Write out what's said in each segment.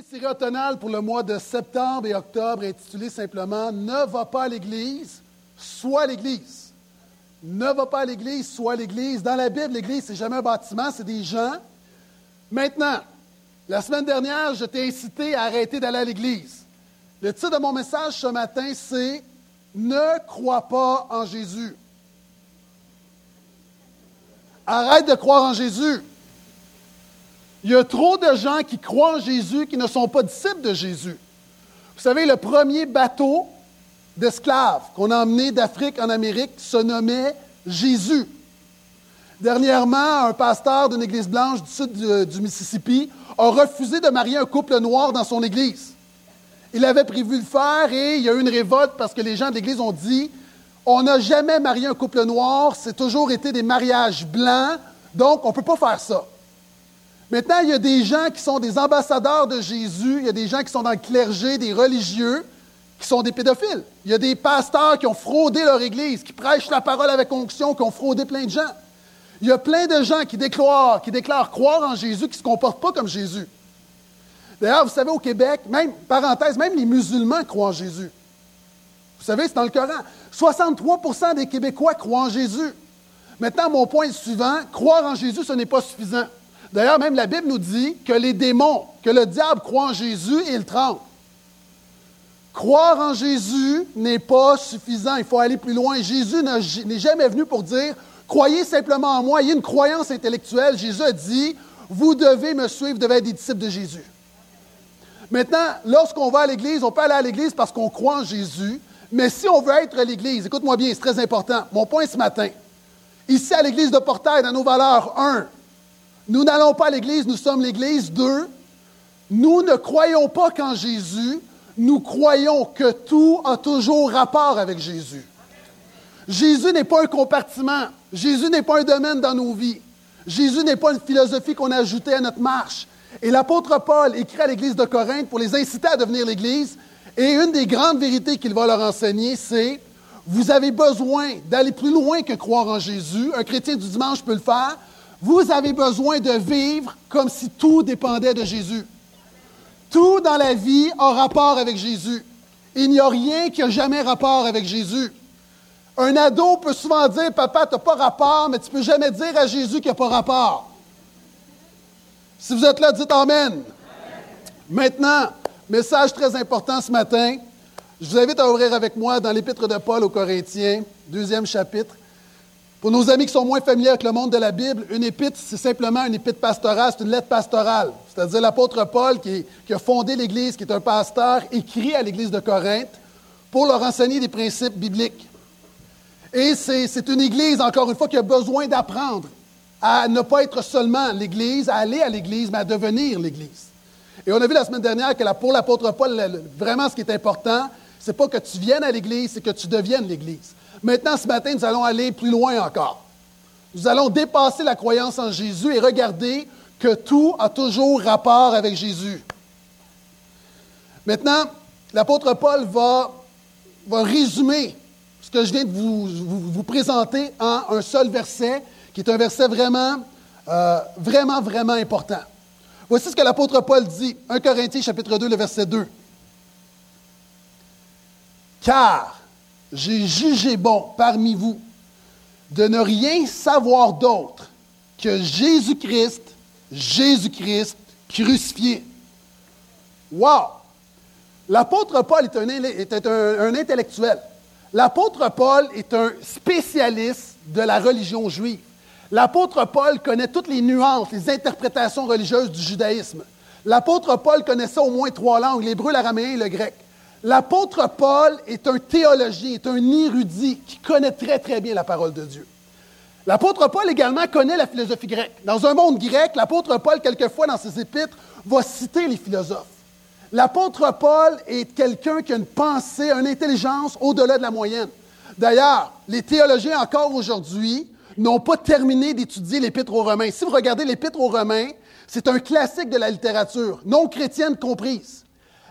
série automnale pour le mois de septembre et octobre intitulée simplement Ne va pas à l'Église, sois l'Église. Ne va pas à l'Église, sois l'Église. Dans la Bible, l'Église, c'est jamais un bâtiment, c'est des gens. Maintenant, la semaine dernière, je t'ai incité à arrêter d'aller à l'Église. Le titre de mon message ce matin, c'est Ne crois pas en Jésus. Arrête de croire en Jésus. Il y a trop de gens qui croient en Jésus qui ne sont pas disciples de Jésus. Vous savez, le premier bateau d'esclaves qu'on a emmené d'Afrique en Amérique se nommait Jésus. Dernièrement, un pasteur d'une église blanche du sud du, du, Mississippi a refusé de marier un couple noir dans son église. Il avait prévu le faire et il y a eu une révolte parce que les gens de l'église ont dit on n'a jamais marié un couple noir, c'est toujours été des mariages blancs, donc on ne peut pas faire ça. Maintenant, il y a des gens qui sont des ambassadeurs de Jésus, il y a des gens qui sont dans le clergé, des religieux, qui sont des pédophiles. Il y a des pasteurs qui ont fraudé leur Église, qui prêchent la parole avec onction, qui ont fraudé plein de gens. Il y a plein de gens qui déclarent, qui déclarent croire en Jésus, qui ne se comportent pas comme Jésus. D'ailleurs, vous savez, au Québec, même, parenthèse, même les musulmans croient en Jésus. Vous savez, c'est dans le Coran. 63% des Québécois croient en Jésus. Maintenant, mon point est suivant, croire en Jésus, ce n'est pas suffisant. D'ailleurs, même la Bible nous dit que les démons, que le diable croit en Jésus et il tremble. Croire en Jésus n'est pas suffisant, il faut aller plus loin. Jésus n'est jamais venu pour dire Croyez simplement en moi, il y a une croyance intellectuelle. Jésus a dit Vous devez me suivre, vous devez être des disciples de Jésus. Maintenant, lorsqu'on va à l'Église, on peut aller à l'Église parce qu'on croit en Jésus, mais si on veut être l'Église, écoute-moi bien, c'est très important. Mon point ce matin, ici à l'Église de Portail, dans nos valeurs, un, nous n'allons pas à l'Église, nous sommes l'Église. Deux, nous ne croyons pas qu'en Jésus, nous croyons que tout a toujours rapport avec Jésus. Jésus n'est pas un compartiment. Jésus n'est pas un domaine dans nos vies. Jésus n'est pas une philosophie qu'on a ajoutée à notre marche. Et l'apôtre Paul écrit à l'Église de Corinthe pour les inciter à devenir l'Église. Et une des grandes vérités qu'il va leur enseigner, c'est vous avez besoin d'aller plus loin que croire en Jésus. Un chrétien du dimanche peut le faire. Vous avez besoin de vivre comme si tout dépendait de Jésus. Tout dans la vie a rapport avec Jésus. Il n'y a rien qui n'a jamais rapport avec Jésus. Un ado peut souvent dire Papa, tu n'as pas rapport, mais tu ne peux jamais dire à Jésus qu'il n'y a pas rapport. Si vous êtes là, dites Amen. Amen. Maintenant, message très important ce matin. Je vous invite à ouvrir avec moi dans l'Épître de Paul aux Corinthiens, deuxième chapitre. Pour nos amis qui sont moins familiers avec le monde de la Bible, une épître, c'est simplement une épître pastorale, c'est une lettre pastorale. C'est-à-dire l'apôtre Paul, qui, a fondé l'Église, qui est un pasteur, écrit à l'Église de Corinthe pour leur enseigner des principes bibliques. Et c'est une Église, encore une fois, qui a besoin d'apprendre à ne pas être seulement l'Église, à aller à l'Église, mais à devenir l'Église. Et on a vu la semaine dernière que pour l'apôtre Paul, vraiment ce qui est important, c'est pas que tu viennes à l'Église, c'est que tu deviennes l'Église. Maintenant, ce matin, nous allons aller plus loin encore. Nous allons dépasser la croyance en Jésus et regarder que tout a toujours rapport avec Jésus. Maintenant, l'apôtre Paul va, va, résumer ce que je viens de vous, vous, présenter en un seul verset, qui est un verset vraiment, euh, vraiment, vraiment important. Voici ce que l'apôtre Paul dit, 1 Corinthiens chapitre 2, le verset 2. Car j'ai jugé bon parmi vous de ne rien savoir d'autre que Jésus-Christ, Jésus-Christ crucifié. Wow! L'apôtre Paul est un, intellectuel. L'apôtre Paul est un spécialiste de la religion juive. L'apôtre Paul connaît toutes les nuances, les interprétations religieuses du judaïsme. L'apôtre Paul connaissait au moins trois langues, l'hébreu, l'araméen et le grec. L'apôtre Paul est un théologien, est un érudit qui connaît très, très bien la parole de Dieu. L'apôtre Paul également connaît la philosophie grecque. Dans un monde grec, l'apôtre Paul, quelquefois dans ses épîtres, va citer les philosophes. L'apôtre Paul est quelqu'un qui a une pensée, une intelligence au-delà de la moyenne. D'ailleurs, les théologiens encore aujourd'hui n'ont pas terminé d'étudier l'épître aux Romains. Si vous regardez l'épître aux Romains, c'est un classique de la littérature, non chrétienne comprise.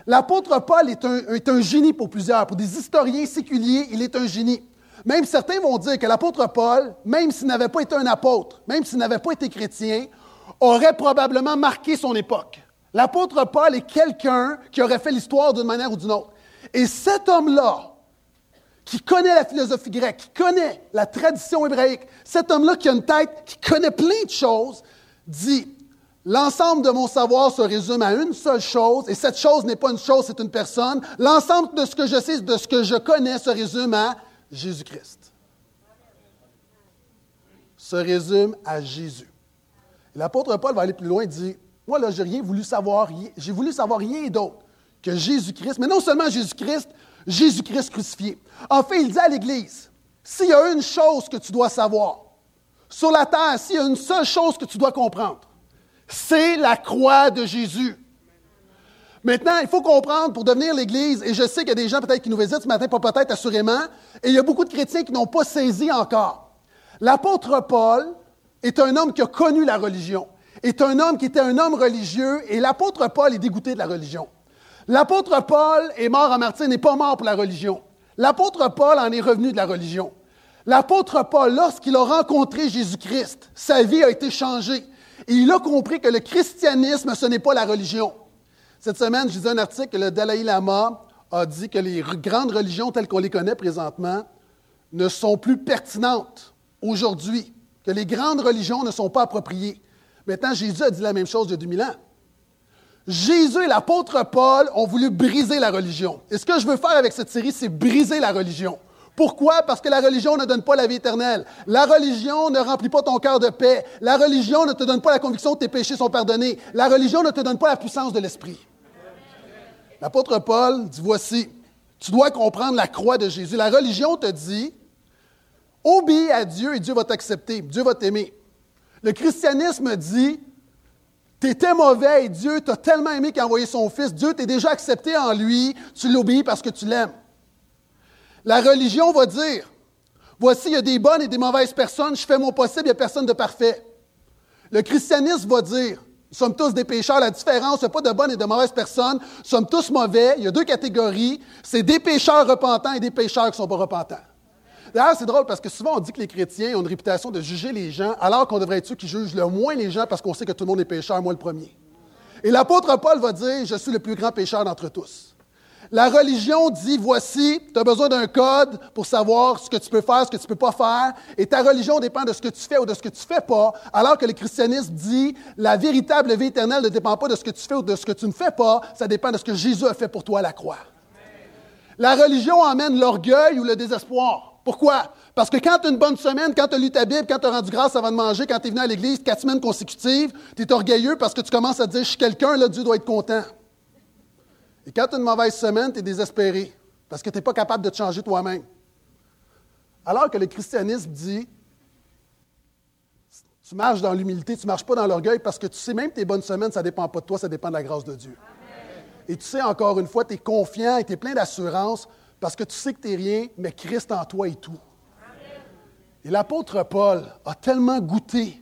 L'apôtre Paul est un, génie pour plusieurs. Pour des historiens séculiers, il est un génie. Même certains vont dire que l'apôtre Paul, même s'il n'avait pas été un apôtre, même s'il n'avait pas été chrétien, aurait probablement marqué son époque. L'apôtre Paul est quelqu'un qui aurait fait l'histoire d'une manière ou d'une autre. Et cet homme-là, qui connaît la philosophie grecque, qui connaît la tradition hébraïque, cet homme-là qui a une tête, qui connaît plein de choses, dit, l'ensemble de mon savoir se résume à une seule chose, et cette chose n'est pas une chose, c'est une personne. L'ensemble de ce que je sais, de ce que je connais, se résume à Jésus-Christ. Se résume à Jésus. L'apôtre Paul va aller plus loin et dit, moi, là, j'ai rien voulu savoir, j'ai voulu savoir rien d'autre que Jésus-Christ, mais non seulement Jésus-Christ, Jésus-Christ crucifié. En fait, il dit à l'Église, s'il y a une chose que tu dois savoir, sur la terre, s'il y a une seule chose que tu dois comprendre, c'est la croix de Jésus. Maintenant, il faut comprendre pour devenir l'Église, et je sais qu'il y a des gens peut-être qui nous visitent ce matin, pas peut-être assurément, et il y a beaucoup de chrétiens qui n'ont pas saisi encore. L'apôtre Paul est un homme qui a connu la religion est un homme qui était un homme religieux et l'apôtre Paul est dégoûté de la religion. L'apôtre Paul est mort en martyr, n'est pas mort pour la religion. L'apôtre Paul en est revenu de la religion. L'apôtre Paul, lorsqu'il a rencontré Jésus-Christ, sa vie a été changée. Et il a compris que le christianisme, ce n'est pas la religion. Cette semaine, je lisais un article que le Dalai Lama a dit que les grandes religions telles qu'on les connaît présentement ne sont plus pertinentes aujourd'hui, que les grandes religions ne sont pas appropriées. Maintenant, Jésus a dit la même chose il y a 2000 ans. Jésus et l'apôtre Paul ont voulu briser la religion. Et ce que je veux faire avec cette série, c'est briser la religion. Pourquoi? Parce que la religion ne donne pas la vie éternelle. La religion ne remplit pas ton cœur de paix. La religion ne te donne pas la conviction que tes péchés sont pardonnés. La religion ne te donne pas la puissance de l'esprit. L'apôtre Paul dit, voici, tu dois comprendre la croix de Jésus. La religion te dit, obéis à Dieu et Dieu va t'accepter, Dieu va t'aimer. Le christianisme dit, tu étais mauvais et Dieu t'a tellement aimé qu'il a envoyé son Fils. Dieu t'est déjà accepté en lui, tu l'obéis parce que tu l'aimes. La religion va dire, voici, il y a des bonnes et des mauvaises personnes, je fais mon possible, il n'y a personne de parfait. Le christianisme va dire, nous sommes tous des pécheurs. La différence, ce n'est pas de bonnes et de mauvaises personnes. Nous sommes tous mauvais. Il y a deux catégories. C'est des pécheurs repentants et des pécheurs qui ne sont pas repentants. D'ailleurs, c'est drôle parce que souvent on dit que les chrétiens ont une réputation de juger les gens, alors qu'on devrait être ceux qui jugent le moins les gens parce qu'on sait que tout le monde est pécheur, moi le premier. Et l'apôtre Paul va dire Je suis le plus grand pécheur d'entre tous. La religion dit Voici, tu as besoin d'un code pour savoir ce que tu peux faire, ce que tu ne peux pas faire, et ta religion dépend de ce que tu fais ou de ce que tu ne fais pas, alors que le christianisme dit La véritable vie éternelle ne dépend pas de ce que tu fais ou de ce que tu ne fais pas, ça dépend de ce que Jésus a fait pour toi à la croix. La religion emmène l'orgueil ou le désespoir. Pourquoi? Parce que quand tu as une bonne semaine, quand tu as lu ta Bible, quand tu as rendu grâce avant de manger, quand tu es venu à l'église quatre semaines consécutives, tu es orgueilleux parce que tu commences à dire Je suis quelqu'un, là, Dieu doit être content. Et quand tu as une mauvaise semaine, tu es désespéré parce que tu n'es pas capable de te changer toi-même. Alors que le christianisme dit Tu marches dans l'humilité, tu ne marches pas dans l'orgueil parce que tu sais même tes bonnes semaines, ça ne dépend pas de toi, ça dépend de la grâce de Dieu. Et tu sais, encore une fois, tu es confiant et tu es plein d'assurance parce que tu sais que tu n'es rien, mais Christ en toi est tout. Et l'apôtre Paul a tellement goûté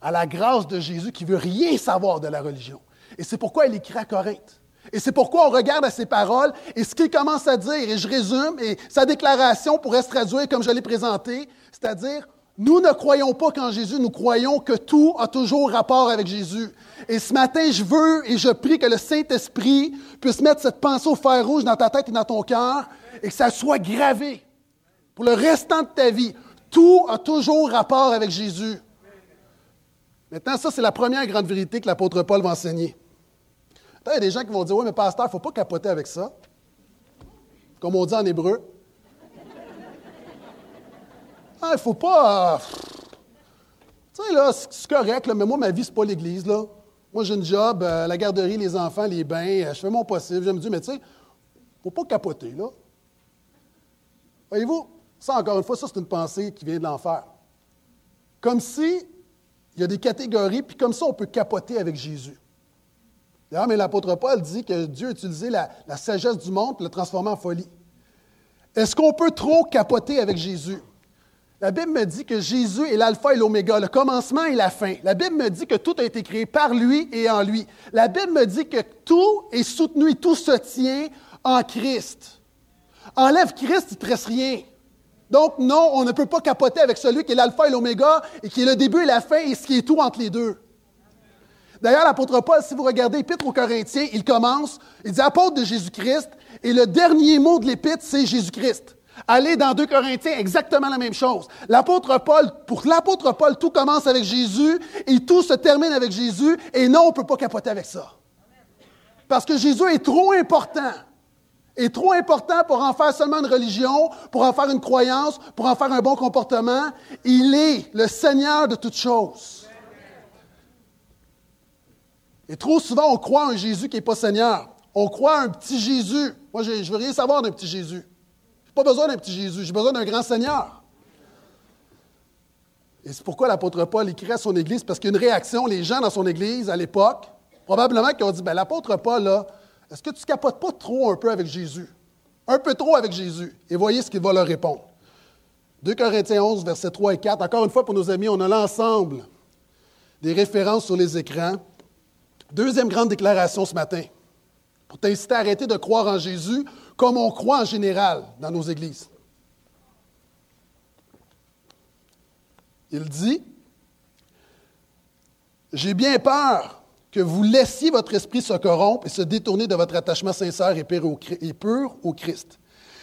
à la grâce de Jésus qu'il ne veut rien savoir de la religion. Et c'est pourquoi il écrit à Corinthe. Et c'est pourquoi on regarde à ses paroles et ce qu'il commence à dire, et je résume, et sa déclaration pourrait se traduire comme je l'ai présenté, c'est-à-dire nous ne croyons pas qu'en Jésus, nous croyons que tout a toujours rapport avec Jésus. Et ce matin, je veux et je prie que le Saint-Esprit puisse mettre cette pensée au fer rouge dans ta tête et dans ton cœur et que ça soit gravé pour le restant de ta vie. Tout a toujours rapport avec Jésus. Maintenant, ça, c'est la première grande vérité que l'apôtre Paul va enseigner. Il y a des gens qui vont dire Oui, mais pasteur, il ne faut pas capoter avec ça. Comme on dit en hébreu. Ah, il ne faut pas. Euh, tu sais, là, c'est correct, mais moi, ma vie, ce n'est pas l'Église, là. Moi, j'ai un job, euh, la garderie, les enfants, les bains, euh, je fais mon possible. J'aime Dieu, mais tu sais, il ne faut pas capoter, là. Voyez-vous, ça, encore une fois, ça, c'est une pensée qui vient de l'enfer. Comme si il y a des catégories, puis comme ça, on peut capoter avec Jésus. D'ailleurs, mais l'apôtre Paul dit que Dieu a utilisé la, la sagesse du monde pour le transformer en folie. Est-ce qu'on peut trop capoter avec Jésus? La Bible me dit que Jésus est l'alpha et l'oméga, le commencement et la fin. La Bible me dit que tout a été créé par lui et en lui. La Bible me dit que tout est soutenu et tout se tient en Christ. Enlève Christ, il ne te reste rien. Donc non, on ne peut pas capoter avec celui qui est l'alpha et l'oméga et qui est le début et la fin et ce qui est tout entre les deux. D'ailleurs, l'apôtre Paul, si vous regardez l'épître aux Corinthiens, il commence, il dit apôtre de Jésus-Christ, et le dernier mot de l'épître, c'est Jésus-Christ. Allez dans 2 Corinthiens, exactement la même chose. L'apôtre Paul, pour l'apôtre Paul, tout commence avec Jésus et tout se termine avec Jésus, et non, on ne peut pas capoter avec ça. Parce que Jésus est trop important. Est trop important pour en faire seulement une religion, pour en faire une croyance, pour en faire un bon comportement. Il est le Seigneur de toutes choses. Et trop souvent, on croit un Jésus qui n'est pas Seigneur. On croit un petit Jésus. Moi, je ne veux rien savoir d'un petit Jésus. Je n'ai pas besoin d'un petit Jésus, j'ai besoin d'un grand Seigneur. Et c'est pourquoi l'apôtre Paul écrit à son Église, parce qu'il y a une réaction, les gens dans son Église à l'époque, probablement qui ont dit, ben, l'apôtre Paul, là, est-ce que tu ne capotes pas trop un peu avec Jésus? Un peu trop avec Jésus. Et voyez ce qu'il va leur répondre. 2 Corinthiens 11, versets 3 et 4. Encore une fois, pour nos amis, on a l'ensemble des références sur les écrans. Deuxième grande déclaration ce matin, pour t'inciter à arrêter de croire en Jésus comme on croit en général dans nos églises. Il dit, J'ai bien peur que vous laissiez votre esprit se corrompre et se détourner de votre attachement sincère et pur au Christ.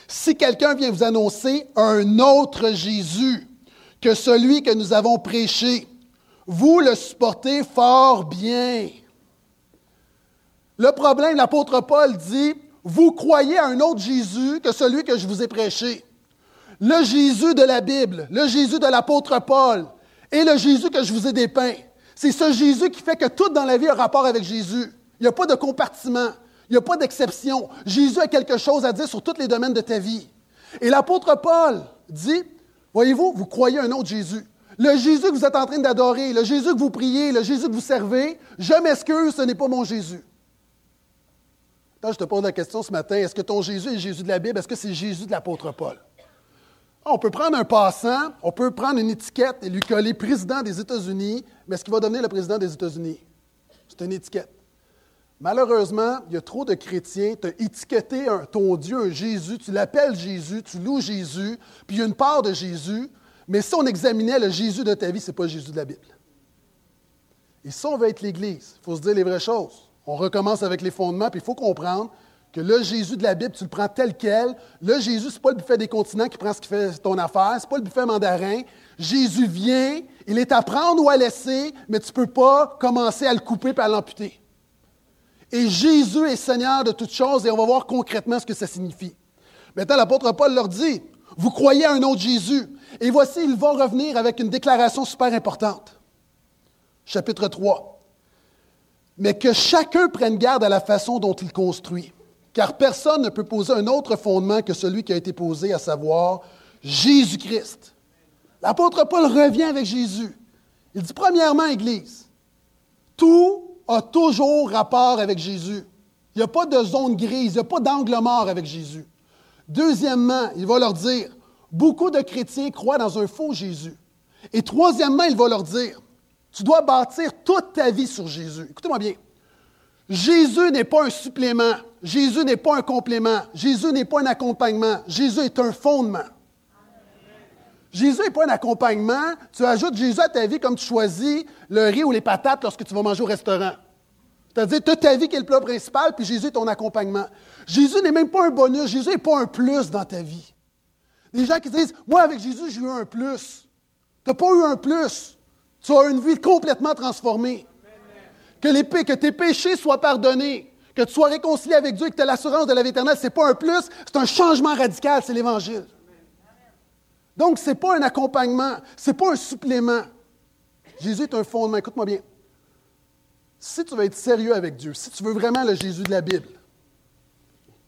Si quelqu'un vient vous annoncer un autre Jésus que celui que nous avons prêché, vous le supportez fort bien. Le problème, l'apôtre Paul dit, vous croyez à un autre Jésus que celui que je vous ai prêché. Le Jésus de la Bible, le Jésus de l'apôtre Paul et le Jésus que je vous ai dépeint. C'est ce Jésus qui fait que tout dans la vie a rapport avec Jésus. Il n'y a pas de compartiment, il n'y a pas d'exception. Jésus a quelque chose à dire sur tous les domaines de ta vie. Et l'apôtre Paul dit, voyez-vous, vous croyez à un autre Jésus. Le Jésus que vous êtes en train d'adorer, le Jésus que vous priez, le Jésus que vous servez, je m'excuse, ce n'est pas mon Jésus je te pose la question ce matin, est-ce que ton Jésus est Jésus de la Bible? Est-ce que c'est Jésus de l'apôtre Paul? On peut prendre un passant, on peut prendre une étiquette et lui coller président des États-Unis, mais est-ce qu'il va devenir le président des États-Unis? C'est une étiquette. Malheureusement, il y a trop de chrétiens, tu as étiqueté ton Dieu, un Jésus, tu l'appelles Jésus, tu loues Jésus, puis il y a une part de Jésus, mais si on examinait le Jésus de ta vie, ce n'est pas Jésus de la Bible. Et si on veut être l'Église, il faut se dire les vraies choses. On recommence avec les fondements, puis il faut comprendre que le Jésus de la Bible, tu le prends tel quel. Le Jésus, ce n'est pas le buffet des continents qui prend ce qui fait ton affaire, ce n'est pas le buffet mandarin. Jésus vient, il est à prendre ou à laisser, mais tu ne peux pas commencer à le couper et à l'amputer. Et Jésus est Seigneur de toutes choses, et on va voir concrètement ce que ça signifie. Maintenant, l'apôtre Paul leur dit, vous croyez à un autre Jésus. Et voici, ils vont revenir avec une déclaration super importante. Chapitre 3 mais que chacun prenne garde à la façon dont il construit, car personne ne peut poser un autre fondement que celui qui a été posé, à savoir Jésus-Christ. L'apôtre Paul revient avec Jésus. Il dit, premièrement, Église, tout a toujours rapport avec Jésus. Il n'y a pas de zone grise, il n'y a pas d'angle mort avec Jésus. Deuxièmement, il va leur dire, beaucoup de chrétiens croient dans un faux Jésus. Et troisièmement, il va leur dire, tu dois bâtir toute ta vie sur Jésus. Écoutez-moi bien. Jésus n'est pas un supplément. Jésus n'est pas un complément. Jésus n'est pas un accompagnement. Jésus est un fondement. Jésus n'est pas un accompagnement. Tu ajoutes Jésus à ta vie comme tu choisis le riz ou les patates lorsque tu vas manger au restaurant. C'est-à-dire, as ta vie qui est le plat principal, puis Jésus est ton accompagnement. Jésus n'est même pas un bonus. Jésus n'est pas un plus dans ta vie. Les gens qui disent, moi, avec Jésus, j'ai eu un plus. Tu n'as pas eu un plus. Tu as une vie complètement transformée. Que, que tes péchés soient pardonnés, que tu sois réconcilié avec Dieu et que tu aies l'assurance de la vie éternelle, ce n'est pas un plus, c'est un changement radical, c'est l'Évangile. Donc, ce n'est pas un accompagnement, ce n'est pas un supplément. Jésus est un fondement. Écoute-moi bien. Si tu veux être sérieux avec Dieu, si tu veux vraiment le Jésus de la Bible,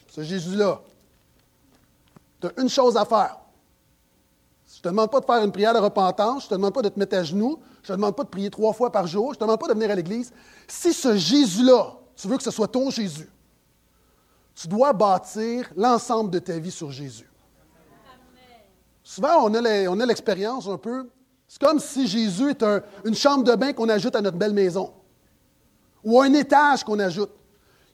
ce Jésus-là, tu as une chose à faire. Je ne te demande pas de faire une prière de repentance, je ne te demande pas de te mettre à genoux, je ne te demande pas de prier trois fois par jour. Je ne te demande pas de venir à l'Église. Si ce Jésus-là, tu veux que ce soit ton Jésus, tu dois bâtir l'ensemble de ta vie sur Jésus. Souvent, on a l'expérience un peu. C'est comme si Jésus est une chambre de bain qu'on ajoute à notre belle maison. Ou un étage qu'on ajoute.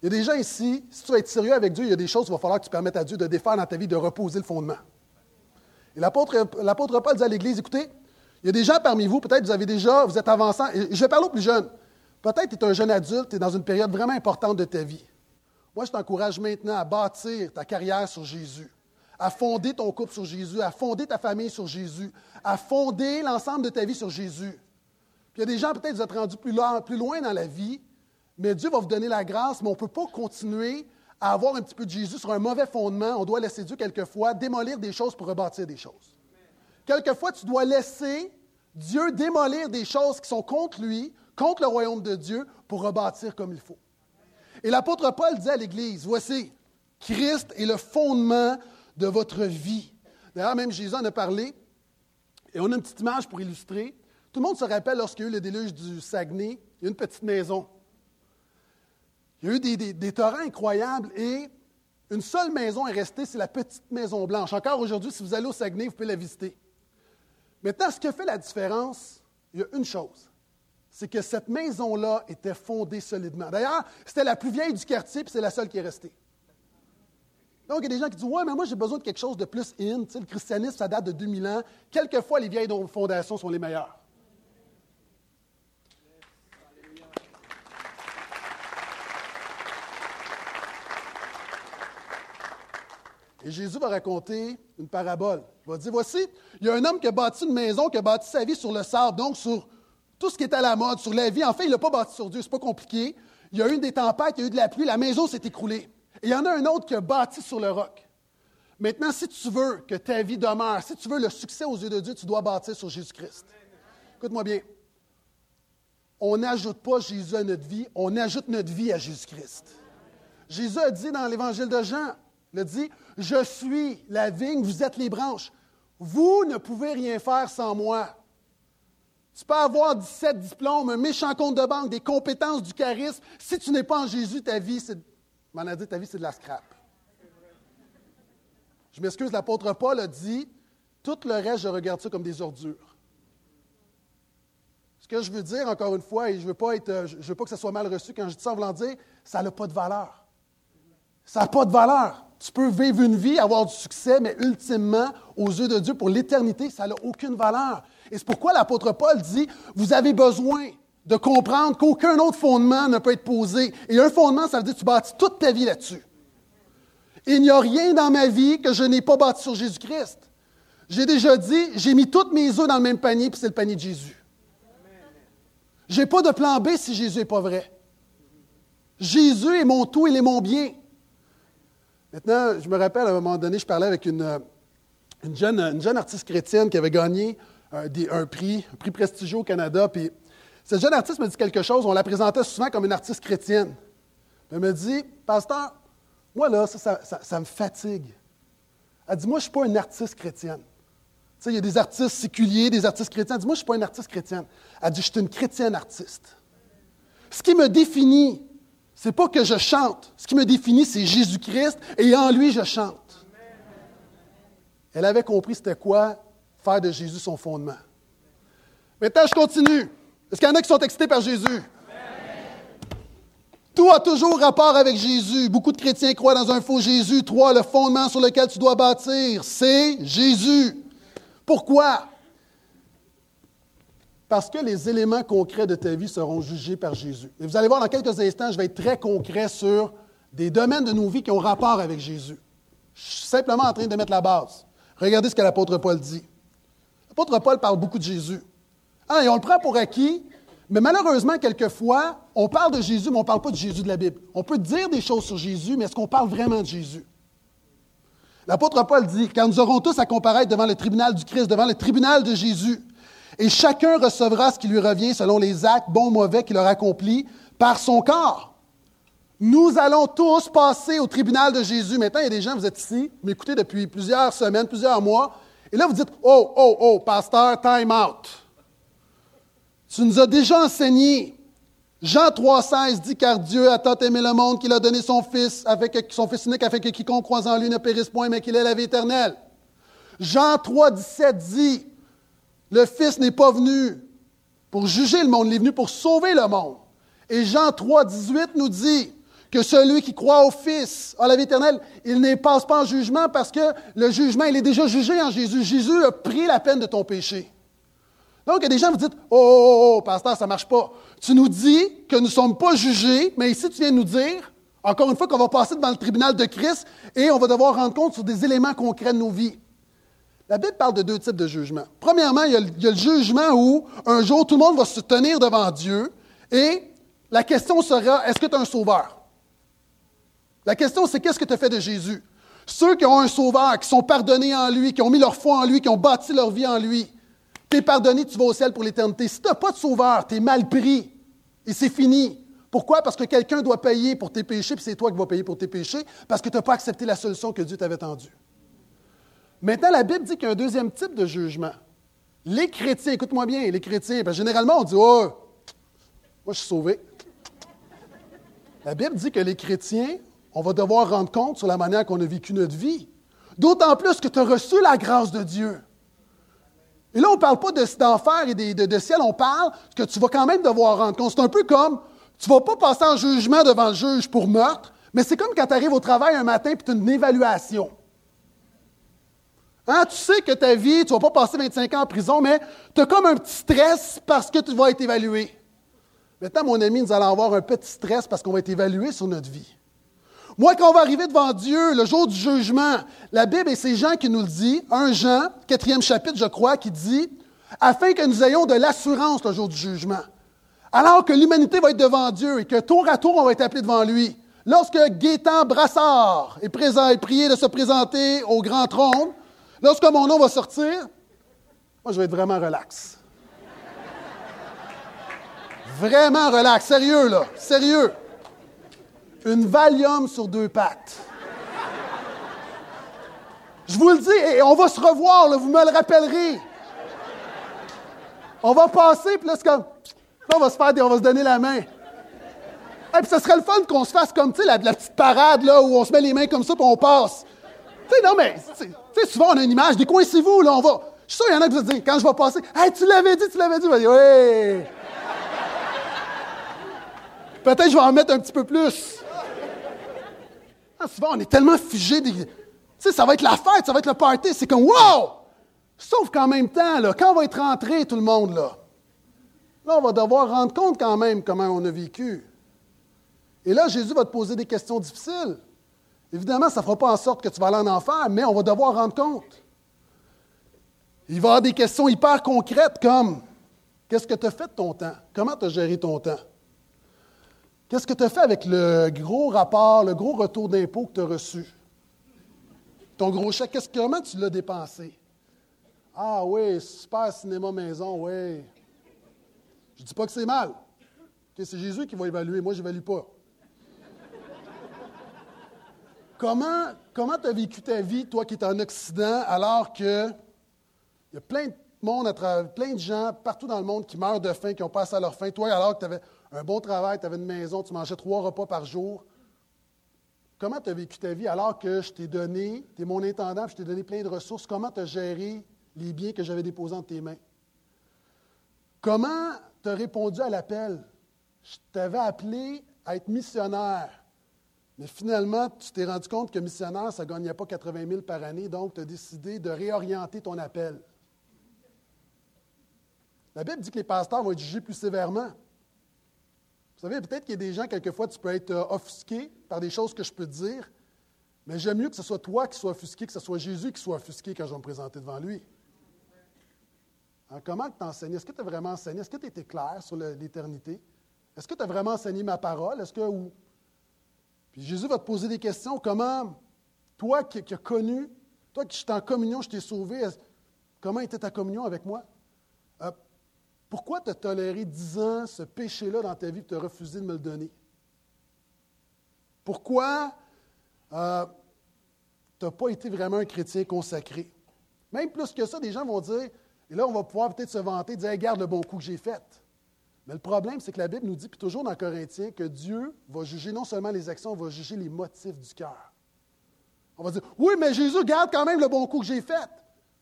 Il y a des gens ici, si tu veux être sérieux avec Dieu, il y a des choses qu'il va falloir que tu permettes à Dieu de défaire dans ta vie, de reposer le fondement. L'apôtre Paul dit à l'Église, écoutez, il y a des gens parmi vous, peut-être vous avez déjà, vous êtes avançant, je vais parler aux plus jeunes. Peut-être tu es un jeune adulte, tu es dans une période vraiment importante de ta vie. Moi, je t'encourage maintenant à bâtir ta carrière sur Jésus, à fonder ton couple sur Jésus, à fonder ta famille sur Jésus, à fonder l'ensemble de ta vie sur Jésus. Puis il y a des gens, peut-être, vous êtes rendus plus loin dans la vie, mais Dieu va vous donner la grâce, mais on ne peut pas continuer à avoir un petit peu de Jésus sur un mauvais fondement. On doit laisser Dieu quelquefois démolir des choses pour rebâtir des choses. Quelquefois, tu dois laisser Dieu démolir des choses qui sont contre lui, contre le royaume de Dieu, pour rebâtir comme il faut. Et l'apôtre Paul dit à l'Église, voici, Christ est le fondement de votre vie. D'ailleurs, même Jésus en a parlé, et on a une petite image pour illustrer. Tout le monde se rappelle lorsqu'il y a eu le déluge du Saguenay, il y a une petite maison. Il y a eu des, torrents incroyables et une seule maison est restée, c'est la petite maison blanche. Encore aujourd'hui, si vous allez au Saguenay, vous pouvez la visiter. Maintenant, ce qui a fait la différence, il y a une chose. C'est que cette maison-là était fondée solidement. D'ailleurs, c'était la plus vieille du quartier, puis c'est la seule qui est restée. Donc, il y a des gens qui disent Ouais, mais moi, j'ai besoin de quelque chose de plus in. le christianisme, ça date de 2000 ans. Quelquefois, les vieilles fondations sont les meilleures. Et Jésus va raconter une parabole. Il va dire, voici, il y a un homme qui a bâti une maison, qui a bâti sa vie sur le sable, donc sur tout ce qui est à la mode, sur la vie. En fait, il n'a pas bâti sur Dieu, c'est pas compliqué. Il y a eu des tempêtes, il y a eu de la pluie, la maison s'est écroulée. Et il y en a un autre qui a bâti sur le roc. Maintenant, si tu veux que ta vie demeure, si tu veux le succès aux yeux de Dieu, tu dois bâtir sur Jésus-Christ. Écoute-moi bien. On n'ajoute pas Jésus à notre vie, on ajoute notre vie à Jésus-Christ. Jésus a dit dans l'Évangile de Jean, il a dit, je suis la vigne, vous êtes les branches. Vous ne pouvez rien faire sans moi. Tu peux avoir 17 diplômes, un méchant compte de banque, des compétences, du charisme. Si tu n'es pas en Jésus, ta vie, c'est, ta vie, c'est de la scrap. Je m'excuse, l'apôtre Paul a dit, tout le reste, je regarde ça comme des ordures. Ce que je veux dire, encore une fois, et je ne veux, pas veux pas que ça soit mal reçu quand je dis ça en voulant dire, ça n'a pas de valeur. Ça n'a pas de valeur. Tu peux vivre une vie, avoir du succès, mais ultimement, aux yeux de Dieu, pour l'éternité, ça n'a aucune valeur. Et c'est pourquoi l'apôtre Paul dit, vous avez besoin de comprendre qu'aucun autre fondement ne peut être posé. Et un fondement, ça veut dire que tu bâtis toute ta vie là-dessus. Il n'y a rien dans ma vie que je n'ai pas bâti sur Jésus-Christ. J'ai déjà dit, j'ai mis toutes mes œufs dans le même panier, puis c'est le panier de Jésus. Je n'ai pas de plan B si Jésus n'est pas vrai. Jésus est mon tout, il est mon bien. Maintenant, je me rappelle, à un moment donné, je parlais avec une, euh, jeune, artiste chrétienne qui avait gagné un, prix, un prix prestigieux au Canada. Puis cette jeune artiste me dit quelque chose, on la présentait souvent comme une artiste chrétienne. Elle me dit, Pasteur, moi là, ça, me fatigue. Elle dit, moi, je ne suis pas une artiste chrétienne. Tu sais, il y a des artistes séculiers, des artistes chrétiens. Elle dit, moi, je ne suis pas une artiste chrétienne. Elle dit, je suis une chrétienne artiste. Ce qui me définit, c'est pas que je chante. Ce qui me définit, c'est Jésus-Christ et en lui, je chante. Elle avait compris c'était quoi faire de Jésus son fondement. Maintenant, je continue. Est-ce qu'il y en a qui sont excités par Jésus? Tout a toujours rapport avec Jésus. Beaucoup de chrétiens croient dans un faux Jésus. Trois, le fondement sur lequel tu dois bâtir, c'est Jésus. Pourquoi? Parce que les éléments concrets de ta vie seront jugés par Jésus. Et vous allez voir dans quelques instants, je vais être très concret sur des domaines de nos vies qui ont rapport avec Jésus. Je suis simplement en train de mettre la base. Regardez ce que l'apôtre Paul dit. L'apôtre Paul parle beaucoup de Jésus. Ah, et on le prend pour acquis, mais malheureusement, quelquefois, on parle de Jésus, mais on ne parle pas de Jésus de la Bible. On peut dire des choses sur Jésus, mais est-ce qu'on parle vraiment de Jésus? L'apôtre Paul dit, quand nous aurons tous à comparaître devant le tribunal du Christ, devant le tribunal de Jésus, et chacun recevra ce qui lui revient selon les actes bons ou mauvais qu'il aura accomplis par son corps. Nous allons tous passer au tribunal de Jésus. Maintenant, il y a des gens, vous êtes ici, vous m'écoutez depuis plusieurs semaines, plusieurs mois, et là, vous dites, oh, oh, oh, pasteur, time out. Tu nous as déjà enseigné. Jean 3,16 dit Car Dieu a tant aimé le monde qu'il a donné son Fils, avec son Fils unique, afin que quiconque croise en lui ne périsse point, mais qu'il ait la vie éternelle. Jean 3,17 dit le Fils n'est pas venu pour juger le monde, il est venu pour sauver le monde. Et Jean 3, 18 nous dit que celui qui croit au Fils à la vie éternelle, il ne passe pas en jugement parce que le jugement, il est déjà jugé en Jésus. Jésus a pris la peine de ton péché. Donc, il y a des gens qui vous disent Oh, oh, oh, oh, pasteur, ça ne marche pas. Tu nous dis que nous ne sommes pas jugés, mais ici, tu viens nous dire, encore une fois, qu'on va passer devant le tribunal de Christ et on va devoir rendre compte sur des éléments concrets de nos vies. La Bible parle de deux types de jugements. Premièrement, il y, a le, jugement où un jour tout le monde va se tenir devant Dieu et la question sera est-ce que tu es un sauveur? La question, c'est qu'est-ce que tu as fait de Jésus? Ceux qui ont un sauveur, qui sont pardonnés en lui, qui ont mis leur foi en lui, qui ont bâti leur vie en lui, tu es pardonné, tu vas au ciel pour l'éternité. Si tu n'as pas de sauveur, tu es mal pris et c'est fini. Pourquoi? Parce que quelqu'un doit payer pour tes péchés, puis c'est toi qui vas payer pour tes péchés, parce que tu n'as pas accepté la solution que Dieu t'avait tendue. Maintenant, la Bible dit qu'il y a un deuxième type de jugement. Les chrétiens, écoute-moi bien, les chrétiens, généralement on dit Oh, moi je suis sauvé. La Bible dit que les chrétiens, on va devoir rendre compte sur la manière qu'on a vécu notre vie. D'autant plus que tu as reçu la grâce de Dieu. Et là, on ne parle pas d'enfer et de, de, de, ciel, on parle que tu vas quand même devoir rendre compte. C'est un peu comme, tu ne vas pas passer en jugement devant le juge pour meurtre, mais c'est comme quand tu arrives au travail un matin et tu as une évaluation. Hein, tu sais que ta vie, tu ne vas pas passer 25 ans en prison, mais tu as comme un petit stress parce que tu vas être évalué. Maintenant, mon ami, nous allons avoir un petit stress parce qu'on va être évalué sur notre vie. Moi, quand on va arriver devant Dieu, le jour du jugement, la Bible et c'est Jean qui nous le dit, un Jean, quatrième chapitre, je crois, qui dit, afin que nous ayons de l'assurance le jour du jugement. Alors que l'humanité va être devant Dieu et que tour à tour, on va être appelé devant lui. Lorsque Gaétan Brassard est, présent, est prié de se présenter au grand trône, lorsque mon nom va sortir, moi, je vais être vraiment relax. Vraiment relax, sérieux, là, sérieux. Une Valium sur deux pattes. Je vous le dis, et on va se revoir, là, vous me le rappellerez. On va passer, puis là, là, on va se faire, on va se donner la main. Et puis, ce serait le fun qu'on se fasse comme, tu sais, la, la, petite parade, là, où on se met les mains comme ça, puis on passe. Tu sais, non, mais, tu sais, souvent, on a une image, décoincez-vous, là, on va. Je suis sûr, il y en a qui se dire, quand je vais passer, hey, tu l'avais dit, tu l'avais dit, on va dire, oui. Peut-être je vais en mettre un petit peu plus. Ah, souvent, on est tellement figé. Tu sais, ça va être la fête, ça va être le party. C'est comme, wow! Sauf qu'en même temps, là, quand on va être rentré, tout le monde, là, là, on va devoir rendre compte quand même comment on a vécu. Et là, Jésus va te poser des questions difficiles. Évidemment, ça ne fera pas en sorte que tu vas aller en enfer, mais on va devoir rendre compte. Il va y avoir des questions hyper concrètes comme Qu'est-ce que tu as fait de ton temps? Comment tu as géré ton temps? Qu'est-ce que tu as fait avec le gros rapport, le gros retour d'impôt que tu as reçu? Ton gros chèque, comment tu l'as dépensé? Ah oui, super cinéma maison, oui. Je ne dis pas que c'est mal. c'est Jésus qui va évaluer, moi je n'évalue pas. Comment comment tu as vécu ta vie, toi qui es en Occident, alors que il y a plein de monde, à travers, plein de gens partout dans le monde qui meurent de faim, qui ont passé à leur faim? Toi, alors que tu avais un bon travail, tu avais une maison, tu mangeais trois repas par jour. Comment tu as vécu ta vie alors que je t'ai donné, tu es mon intendant, je t'ai donné plein de ressources, comment tu as géré les biens que j'avais déposés entre tes mains? Comment tu as répondu à l'appel? Je t'avais appelé à être missionnaire, mais finalement, tu t'es rendu compte que missionnaire, ça ne gagnait pas 80 000 par année, donc tu as décidé de réorienter ton appel. La Bible dit que les pasteurs vont être jugés plus sévèrement. Vous savez, peut-être qu'il y a des gens, quelquefois, tu peux être euh, offusqué par des choses que je peux dire, mais j'aime mieux que ce soit toi qui sois offusqué, que ce soit Jésus qui soit offusqué quand je vais me présenter devant lui. Alors, comment tu enseignes? Est-ce que tu as vraiment enseigné? Est-ce que tu étais clair sur l'éternité? Est-ce que tu as vraiment enseigné ma parole? Est-ce que. Jésus va te poser des questions. Comment, toi qui, as connu, toi qui es en communion, je t'ai sauvé, comment était ta communion avec moi? Euh, pourquoi tu as toléré dix ans ce péché-là dans ta vie et tu as refusé de me le donner? Pourquoi euh, tu n'as pas été vraiment un chrétien consacré? Même plus que ça, des gens vont dire, et là, on va pouvoir peut-être se vanter, dire, regarde le bon coup que j'ai fait. Mais le problème, c'est que la Bible nous dit, puis toujours dans Corinthiens, que Dieu va juger non seulement les actions, il va juger les motifs du cœur. On va dire, oui, mais Jésus garde quand même le bon coup que j'ai fait.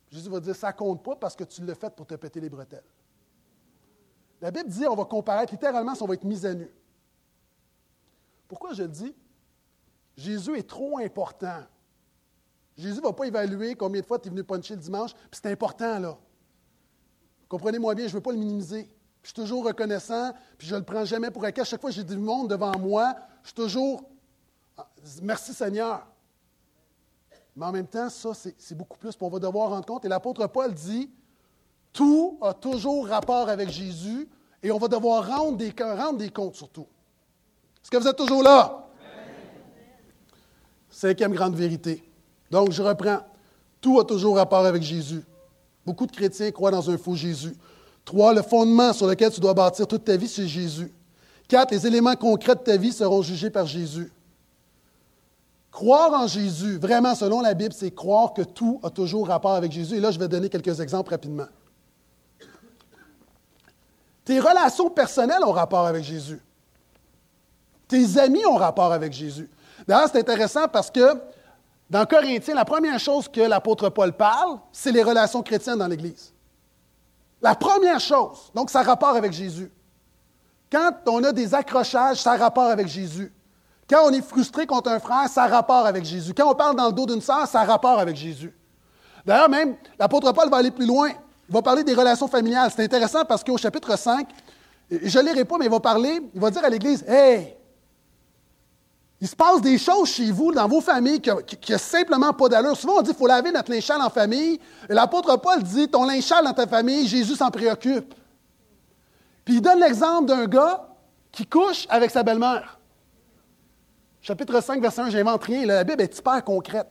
Jésus va dire, ça compte pas parce que tu l'as fait pour te péter les bretelles. La Bible dit on va comparaître, littéralement, on va être mis à nu. Pourquoi je le dis? Jésus est trop important. Jésus ne va pas évaluer combien de fois tu es venu puncher le dimanche, puis c'est important, là. Comprenez-moi bien, je ne veux pas le minimiser. Je suis toujours reconnaissant, puis je ne le prends jamais pour acquis. À chaque fois que j'ai du monde devant moi, je suis toujours ah, merci Seigneur. Mais en même temps, ça, c'est beaucoup plus. on va devoir rendre compte. Et l'apôtre Paul dit tout a toujours rapport avec Jésus et on va devoir rendre des, rendre des comptes surtout. Est-ce que vous êtes toujours là? Cinquième grande vérité. Donc, je reprends. Tout a toujours rapport avec Jésus. Beaucoup de chrétiens croient dans un faux Jésus. Trois, le fondement sur lequel tu dois bâtir toute ta vie, c'est Jésus. Quatre, les éléments concrets de ta vie seront jugés par Jésus. Croire en Jésus, vraiment, selon la Bible, c'est croire que tout a toujours rapport avec Jésus. Et là, je vais donner quelques exemples rapidement. Tes relations personnelles ont rapport avec Jésus. Tes amis ont rapport avec Jésus. D'ailleurs, c'est intéressant parce que dans Corinthiens, la première chose que l'apôtre Paul parle, c'est les relations chrétiennes dans l'Église. La première chose. Donc, ça rapport avec Jésus. Quand on a des accrochages, ça a rapport avec Jésus. Quand on est frustré contre un frère, ça a rapport avec Jésus. Quand on parle dans le dos d'une sœur, ça a rapport avec Jésus. D'ailleurs, même, l'apôtre Paul va aller plus loin. Il va parler des relations familiales. C'est intéressant parce qu'au chapitre 5, je ne lirai pas, mais il va parler, il va dire à l'Église Hey, il se passe des choses chez vous, dans vos familles, qui n'ont simplement pas d'allure. Souvent, on dit qu'il faut laver notre linge en famille. L'apôtre Paul dit Ton linge dans ta famille, Jésus s'en préoccupe. Puis il donne l'exemple d'un gars qui couche avec sa belle-mère. Chapitre 5, verset 1, j'invente rien. La Bible est hyper concrète.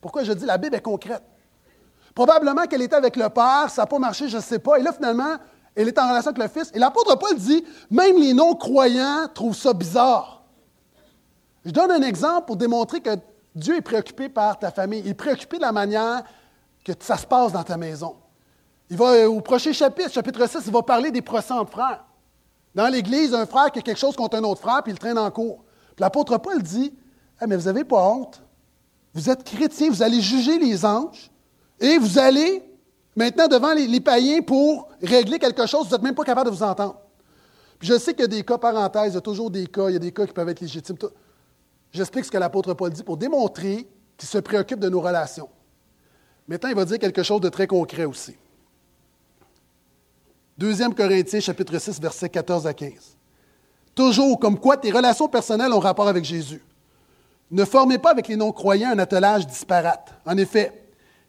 Pourquoi je dis la Bible est concrète? Probablement qu'elle était avec le Père, ça n'a pas marché, je ne sais pas. Et là, finalement, elle est en relation avec le Fils. Et l'apôtre Paul dit, même les non-croyants trouvent ça bizarre. Je donne un exemple pour démontrer que Dieu est préoccupé par ta famille. Il est préoccupé de la manière que ça se passe dans ta maison. Il va, euh, au prochain chapitre, chapitre 6, il va parler des procès entre frères. Dans l'Église, un frère qui a quelque chose contre un autre frère, puis il traîne en cours. L'apôtre Paul dit Mais vous n'avez pas honte. Vous êtes chrétien, vous allez juger les anges et vous allez maintenant devant les, païens pour régler quelque chose, vous n'êtes même pas capable de vous entendre. Puis je sais qu'il y a des cas, parenthèses, il y a toujours des cas, il y a des cas qui peuvent être légitimes. J'explique ce que l'apôtre Paul dit pour démontrer qu'il se préoccupe de nos relations. Maintenant, il va dire quelque chose de très concret aussi. Deuxième Corinthiens, chapitre 6, versets 14 à 15. Toujours, comme quoi tes relations personnelles ont rapport avec Jésus. Ne formez pas avec les non-croyants un attelage disparate. En effet,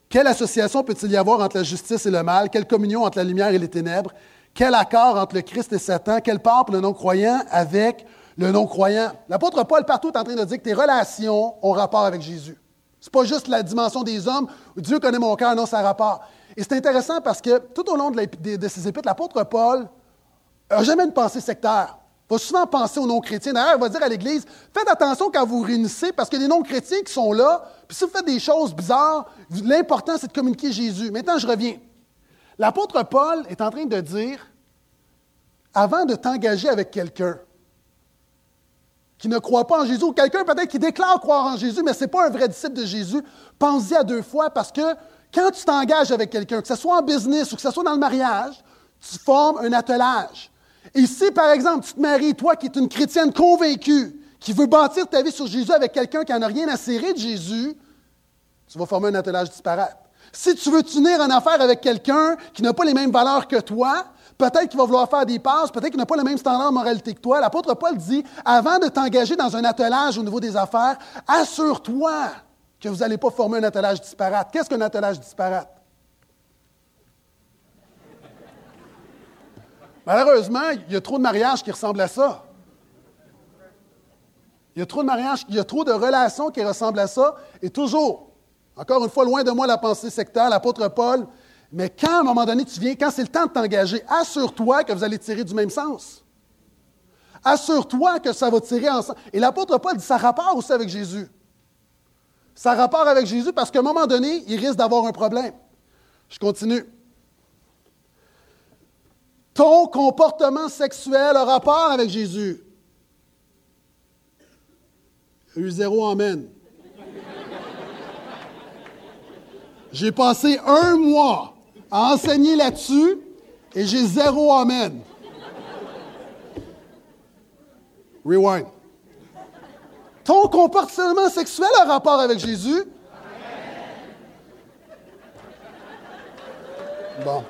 quelle association peut-il y avoir entre la justice et le mal? Quelle communion entre la lumière et les ténèbres? Quel accord entre le Christ et Satan? Quelle part pour le non-croyant avec le non-croyant? L'apôtre Paul partout est en train de dire que tes relations ont rapport avec Jésus. Ce n'est pas juste la dimension des hommes, Dieu connaît mon cœur, non, ça a rapport. Et c'est intéressant parce que tout au long de, de ces épîtres, l'apôtre Paul n'a jamais une pensée sectaire va souvent penser aux non-chrétiens. D'ailleurs, il va dire à l'Église, faites attention quand vous réunissez, parce qu'il y a des non-chrétiens qui sont là, puis si vous faites des choses bizarres, l'important, c'est de communiquer Jésus. Maintenant, je reviens. L'apôtre Paul est en train de dire, avant de t'engager avec quelqu'un qui ne croit pas en Jésus, ou quelqu'un peut-être qui déclare croire en Jésus, mais ce n'est pas un vrai disciple de Jésus, pense-y à deux fois, parce que quand tu t'engages avec quelqu'un, que ce soit en business ou que ce soit dans le mariage, tu formes un attelage. Et si, par exemple, tu te maries, toi qui es une chrétienne convaincue, qui veut bâtir ta vie sur Jésus avec quelqu'un qui n'en a rien à serrer de Jésus, tu vas former un attelage disparate. Si tu veux t'unir en affaire avec quelqu'un qui n'a pas les mêmes valeurs que toi, peut-être qu'il va vouloir faire des passes, peut-être qu'il n'a pas le même standard de moralité que toi. L'apôtre Paul dit, avant de t'engager dans un attelage au niveau des affaires, assure-toi que vous n'allez pas former un attelage disparate. Qu'est-ce qu'un attelage disparate? Malheureusement, il y a trop de mariages qui ressemblent à ça. Il y a trop de mariages, il y a trop de relations qui ressemblent à ça. Et toujours, encore une fois, loin de moi la pensée sectaire, l'apôtre Paul, mais quand à un moment donné tu viens, quand c'est le temps de t'engager, assure-toi que vous allez tirer du même sens. Assure-toi que ça va tirer ensemble. Et l'apôtre Paul dit ça rapport aussi avec Jésus. Ça rapport avec Jésus parce qu'à un moment donné, il risque d'avoir un problème. Je continue. Ton comportement sexuel a rapport avec Jésus. Eu zéro amen. J'ai passé un mois a enseigné là-dessus et j'ai zéro Amen. Rewind. Ton comportement sexuel a rapport avec Jésus? Bon.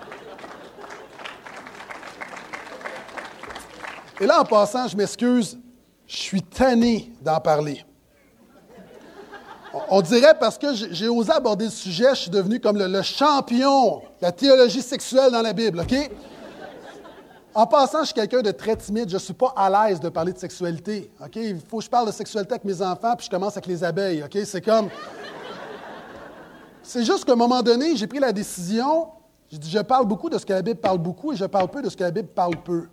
Et là, en passant, je m'excuse, je suis tanné d'en parler. On dirait parce que j'ai osé aborder le sujet, je suis devenu comme le, champion de la théologie sexuelle dans la Bible, OK? En passant, je suis quelqu'un de très timide, je ne suis pas à l'aise de parler de sexualité, OK? Il faut que je parle de sexualité avec mes enfants, puis je commence avec les abeilles, OK? C'est comme... C'est juste qu'à un moment donné, j'ai pris la décision, je, je parle beaucoup de ce que la Bible parle beaucoup et je parle peu de ce que la Bible parle peu.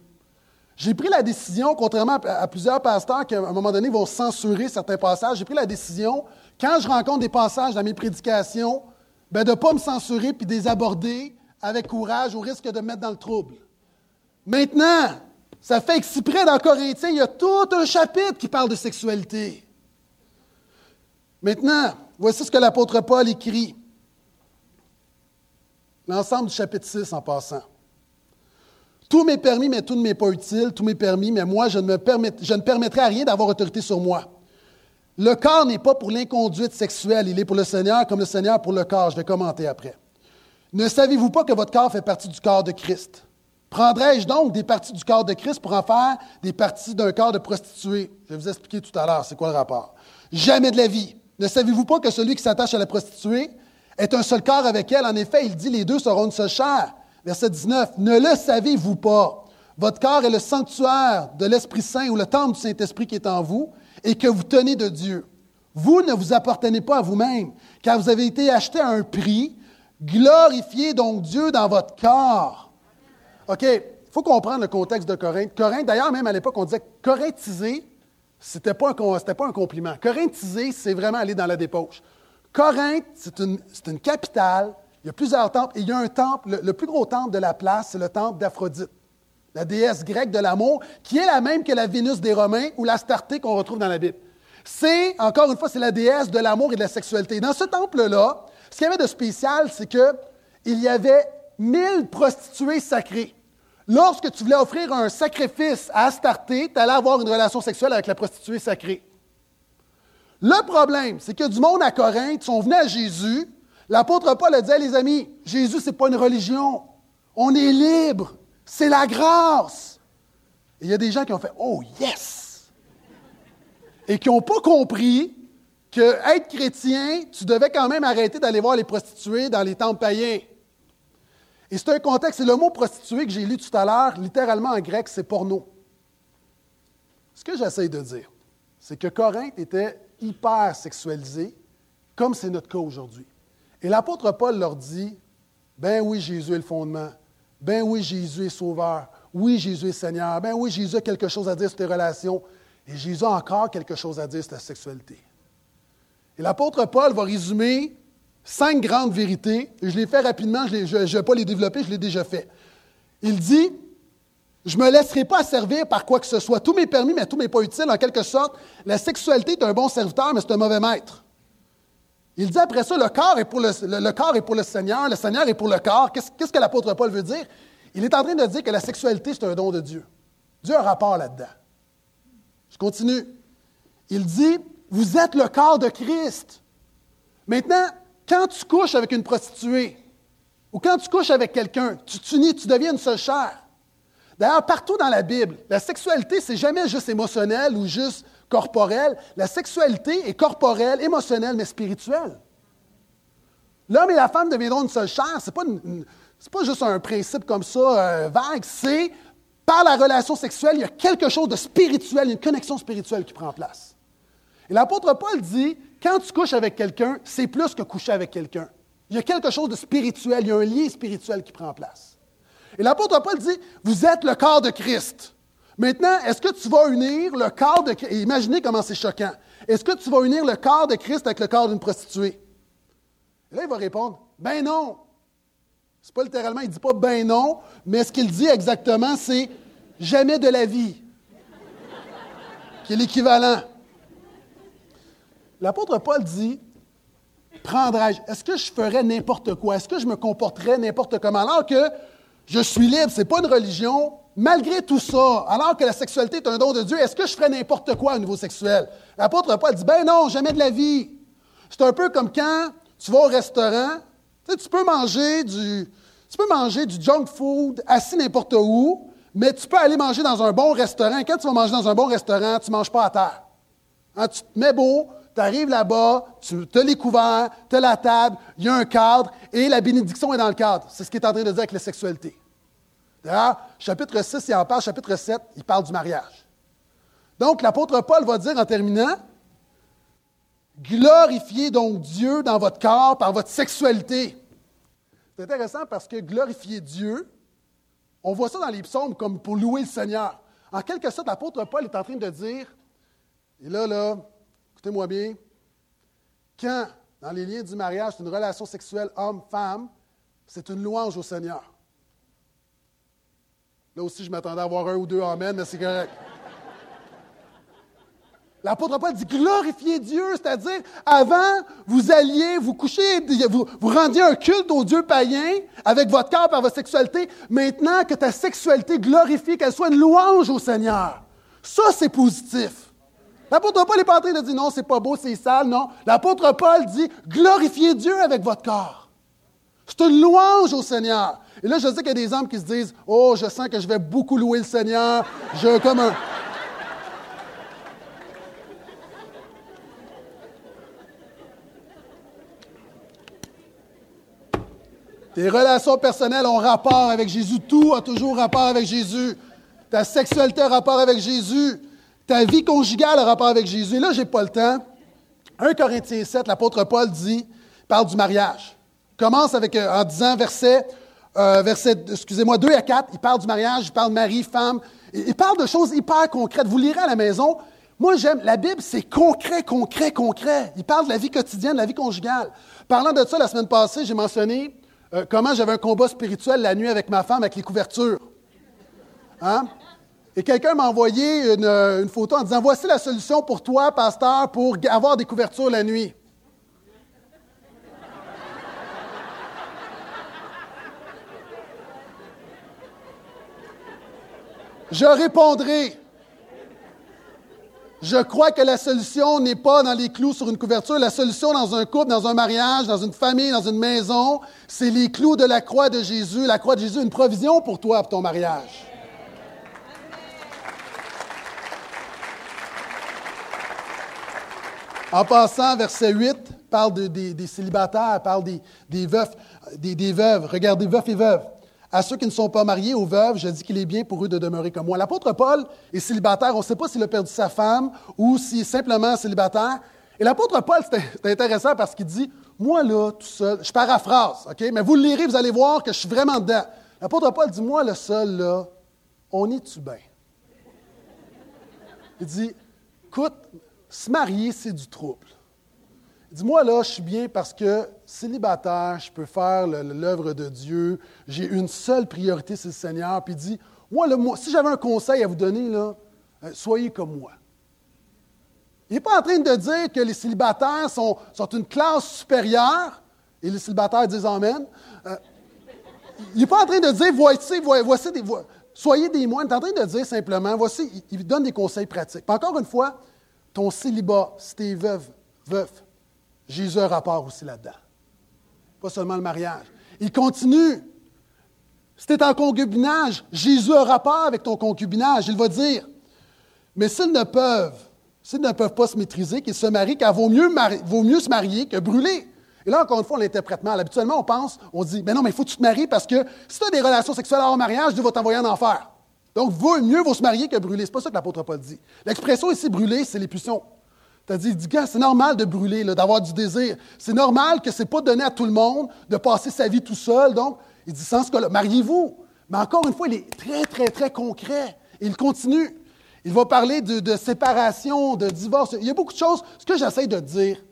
J'ai pris la décision, contrairement à, plusieurs pasteurs qui, à un moment donné, vont censurer certains passages, j'ai pris la décision, quand je rencontre des passages dans mes prédications, ben, de ne pas me censurer puis de les aborder avec courage au risque de me mettre dans le trouble. Maintenant, ça fait exprès dans Corinthiens, il y a tout un chapitre qui parle de sexualité. Maintenant, voici ce que l'apôtre Paul écrit. L'ensemble du chapitre 6 en passant. Tout m'est permis, mais tout ne m'est pas utile. Tout m'est permis, mais moi, je ne, me je ne permettrai à rien d'avoir autorité sur moi. Le corps n'est pas pour l'inconduite sexuelle, il est pour le Seigneur comme le Seigneur pour le corps. Je vais commenter après. Ne savez-vous pas que votre corps fait partie du corps de Christ? Prendrai-je donc des parties du corps de Christ pour en faire des parties d'un corps de prostituée? Je vais vous expliquer tout à l'heure c'est quoi le rapport. Jamais de la vie. Ne savez-vous pas que celui qui s'attache à la prostituée est un seul corps avec elle? En effet, il dit les deux seront une seule chair. Verset 19, ne le savez-vous pas? Votre corps est le sanctuaire de l'Esprit Saint ou le temple du Saint-Esprit qui est en vous et que vous tenez de Dieu. Vous ne vous appartenez pas à vous-même, car vous avez été acheté à un prix. Glorifiez donc Dieu dans votre corps. OK, il faut comprendre le contexte de Corinthe. Corinthe, d'ailleurs, même à l'époque, on disait corinthiser, ce n'était pas, un compliment. Corinthiser, c'est vraiment aller dans la débauche. Corinthe, c'est une, une capitale il y a plusieurs temples et il y a un temple, le, plus gros temple de la place, c'est le temple d'Aphrodite, la déesse grecque de l'amour, qui est la même que la Vénus des Romains ou l'Astarté qu'on retrouve dans la Bible. C'est, encore une fois, c'est la déesse de l'amour et de la sexualité. Dans ce temple-là, ce qu'il y avait de spécial, c'est qu'il y avait mille prostituées sacrées. Lorsque tu voulais offrir un sacrifice à Astarté, tu allais avoir une relation sexuelle avec la prostituée sacrée. Le problème, c'est que du monde à Corinthe sont venus à Jésus L'apôtre Paul a dit, les amis, Jésus, ce n'est pas une religion. On est libre. C'est la grâce. Et il y a des gens qui ont fait, oh yes! Et qui n'ont pas compris que être chrétien, tu devais quand même arrêter d'aller voir les prostituées dans les temples païens. Et c'est un contexte, c'est le mot prostituée que j'ai lu tout à l'heure, littéralement en grec, c'est porno. Ce que j'essaie de dire, c'est que Corinthe était hyper sexualisé, comme c'est notre cas aujourd'hui. Et l'apôtre Paul leur dit, ben oui, Jésus est le fondement. Ben oui, Jésus est sauveur. Oui, Jésus est Seigneur. Ben oui, Jésus a quelque chose à dire sur tes relations. Et Jésus a encore quelque chose à dire sur ta sexualité. Et l'apôtre Paul va résumer cinq grandes vérités. je les fais rapidement, je ne vais pas les développer, je l'ai déjà fait. Il dit, je ne me laisserai pas servir par quoi que ce soit. Tout m'est permis, mais tout m'est pas utile. En quelque sorte, la sexualité est un bon serviteur, mais c'est un mauvais maître. Il dit après ça, le corps est pour le, corps est pour le Seigneur, le Seigneur est pour le corps. Qu'est-ce que l'apôtre Paul veut dire? Il est en train de dire que la sexualité, c'est un don de Dieu. Dieu a un rapport là-dedans. Je continue. Il dit, vous êtes le corps de Christ. Maintenant, quand tu couches avec une prostituée, ou quand tu couches avec quelqu'un, tu t'unis, tu deviens une seule chair. D'ailleurs, partout dans la Bible, la sexualité, c'est jamais juste émotionnel ou juste corporelle. La sexualité est corporelle, émotionnelle, mais spirituelle. L'homme et la femme deviendront une seule chair. Ce n'est pas, juste un principe comme ça euh, vague. C'est par la relation sexuelle, il y a quelque chose de spirituel, une connexion spirituelle qui prend place. Et l'apôtre Paul dit, quand tu couches avec quelqu'un, c'est plus que coucher avec quelqu'un. Il y a quelque chose de spirituel, il y a un lien spirituel qui prend place. Et l'apôtre Paul dit, vous êtes le corps de Christ. Maintenant, est-ce que tu vas unir le corps de Christ? Imaginez comment c'est choquant. Est-ce que tu vas unir le corps de Christ avec le corps d'une prostituée? Et là, il va répondre, ben non. C'est pas littéralement, il dit pas ben non, mais ce qu'il dit exactement, c'est jamais de la vie, qui est l'équivalent. L'apôtre Paul dit, prendrais-je, est-ce que je ferais n'importe quoi? Est-ce que je me comporterais n'importe comment? Alors que je suis libre, ce n'est pas une religion, malgré tout ça, alors que la sexualité est un don de Dieu, est-ce que je ferais n'importe quoi au niveau sexuel? L'apôtre Paul dit, ben non, jamais de la vie. C'est un peu comme quand tu vas au restaurant, tu, peux manger du, tu peux manger du junk food assis n'importe où, Mais tu peux aller manger dans un bon restaurant. Quand tu vas manger dans un bon restaurant, tu ne manges pas à terre. Hein, tu te mets beau, tu arrives là-bas, tu as les couverts, tu as la table, il y a un cadre et la bénédiction est dans le cadre. C'est ce qu'il est en train de dire avec la sexualité. D'ailleurs, chapitre 6, il en parle, chapitre 7, il parle du mariage. Donc, l'apôtre Paul va dire en terminant, glorifiez donc Dieu dans votre corps par votre sexualité. C'est intéressant parce que glorifier Dieu, on voit ça dans les psaumes comme pour louer le Seigneur. En quelque sorte, l'apôtre Paul est en train de dire, et là, là, écoutez-moi bien, quand, dans les liens du mariage, c'est une relation sexuelle homme-femme, c'est une louange au Seigneur. Là aussi, je m'attendais à avoir un ou deux Amen, mais c'est correct. L'apôtre Paul dit glorifiez Dieu, c'est-à-dire avant, vous alliez vous coucher, vous, rendiez un culte au Dieu païen avec votre corps par votre sexualité. Maintenant que ta sexualité glorifie, qu'elle soit une louange au Seigneur. Ça, c'est positif. L'apôtre Paul n'est pas en train de dire non, c'est pas beau, c'est sale, non. L'apôtre Paul dit glorifiez Dieu avec votre corps. C'est une louange au Seigneur. Et là, je sais qu'il y a des hommes qui se disent Oh, je sens que je vais beaucoup louer le Seigneur. Je comme un. Tes relations personnelles ont rapport avec Jésus. Tout a toujours rapport avec Jésus. Ta sexualité a rapport avec Jésus. Ta vie conjugale a rapport avec Jésus. Et là, je n'ai pas le temps. 1 Corinthiens 7, l'apôtre Paul dit, parle du mariage. Commence avec, euh, en disant, verset, euh, verset excusez-moi, 2 à 4, il parle du mariage, il parle mari, femme. Il, parle de choses hyper concrètes. Vous lirez à la maison. Moi, j'aime, la Bible, c'est concret, concret, concret. Il parle de la vie quotidienne, de la vie conjugale. Parlant de ça, la semaine passée, j'ai mentionné euh, comment j'avais un combat spirituel la nuit avec ma femme avec les couvertures. Hein? Et quelqu'un m'a envoyé une, une, photo en disant Voici la solution pour toi, pasteur, pour avoir des couvertures la nuit. Je répondrai je crois que la solution n'est pas dans les clous sur une couverture. La solution dans un couple, dans un mariage, dans une famille, dans une maison, c'est les clous de la croix de Jésus. La croix de Jésus, une provision pour toi, pour ton mariage. En passant, verset 8 parle des, célibataires, parle des, des veufs, des, des veuves. Regardez, veufs et veuves. À ceux qui ne sont pas mariés, aux veuves, je dis qu'il est bien pour eux de demeurer comme moi. L'apôtre Paul est célibataire. On ne sait pas s'il a perdu sa femme ou s'il est simplement célibataire. Et l'apôtre Paul, c'est intéressant parce qu'il dit Moi, là, tout seul, je paraphrase, OK? Mais vous le lirez, vous allez voir que je suis vraiment dedans. L'apôtre Paul dit Moi, le seul, là, on est-tu bien? Il dit Écoute, se marier, c'est du trouble. Dis-moi là, je suis bien parce que célibataire, je peux faire l'œuvre de Dieu, j'ai une seule priorité, c'est le Seigneur. Puis il dit, moi, si j'avais un conseil à vous donner, là, euh, soyez comme moi. Il n'est pas en train de dire que les célibataires sont, une classe supérieure, et les célibataires disent Amen. Euh, il n'est pas en train de dire, voici, voici des, soyez des moines. Il est en train de dire simplement, voici, il, donne des conseils pratiques. encore une fois, ton célibat, si tu veuve, veuf, Jésus a un rapport aussi là-dedans. Pas seulement le mariage. Il continue. Si tu es en concubinage, Jésus a un rapport avec ton concubinage. Il va dire, mais s'ils ne peuvent, s'ils ne peuvent pas se maîtriser, qu'ils se marient, car vaut mieux, vaut mieux se marier que brûler. Et là, encore une fois, on l'interprète mal. Habituellement, on pense, on dit, mais non, mais il faut que tu te maries parce que si tu as des relations sexuelles hors mariage, Dieu va t'envoyer en enfer. Donc, vaut, mieux vaut se marier que brûler. Ce n'est pas ça que l'apôtre Paul dit. L'expression ici, brûler, c'est les tu as dit, dit c'est normal de brûler, d'avoir du désir. C'est normal que ce n'est pas donné à tout le monde de passer sa vie tout seul. Donc, il dit, sans ce cas-là, mariez-vous. Mais encore une fois, il est très, très, très concret. Il continue. Il va parler de, de, séparation, de divorce. Il y a beaucoup de choses. Ce que j'essaie de dire,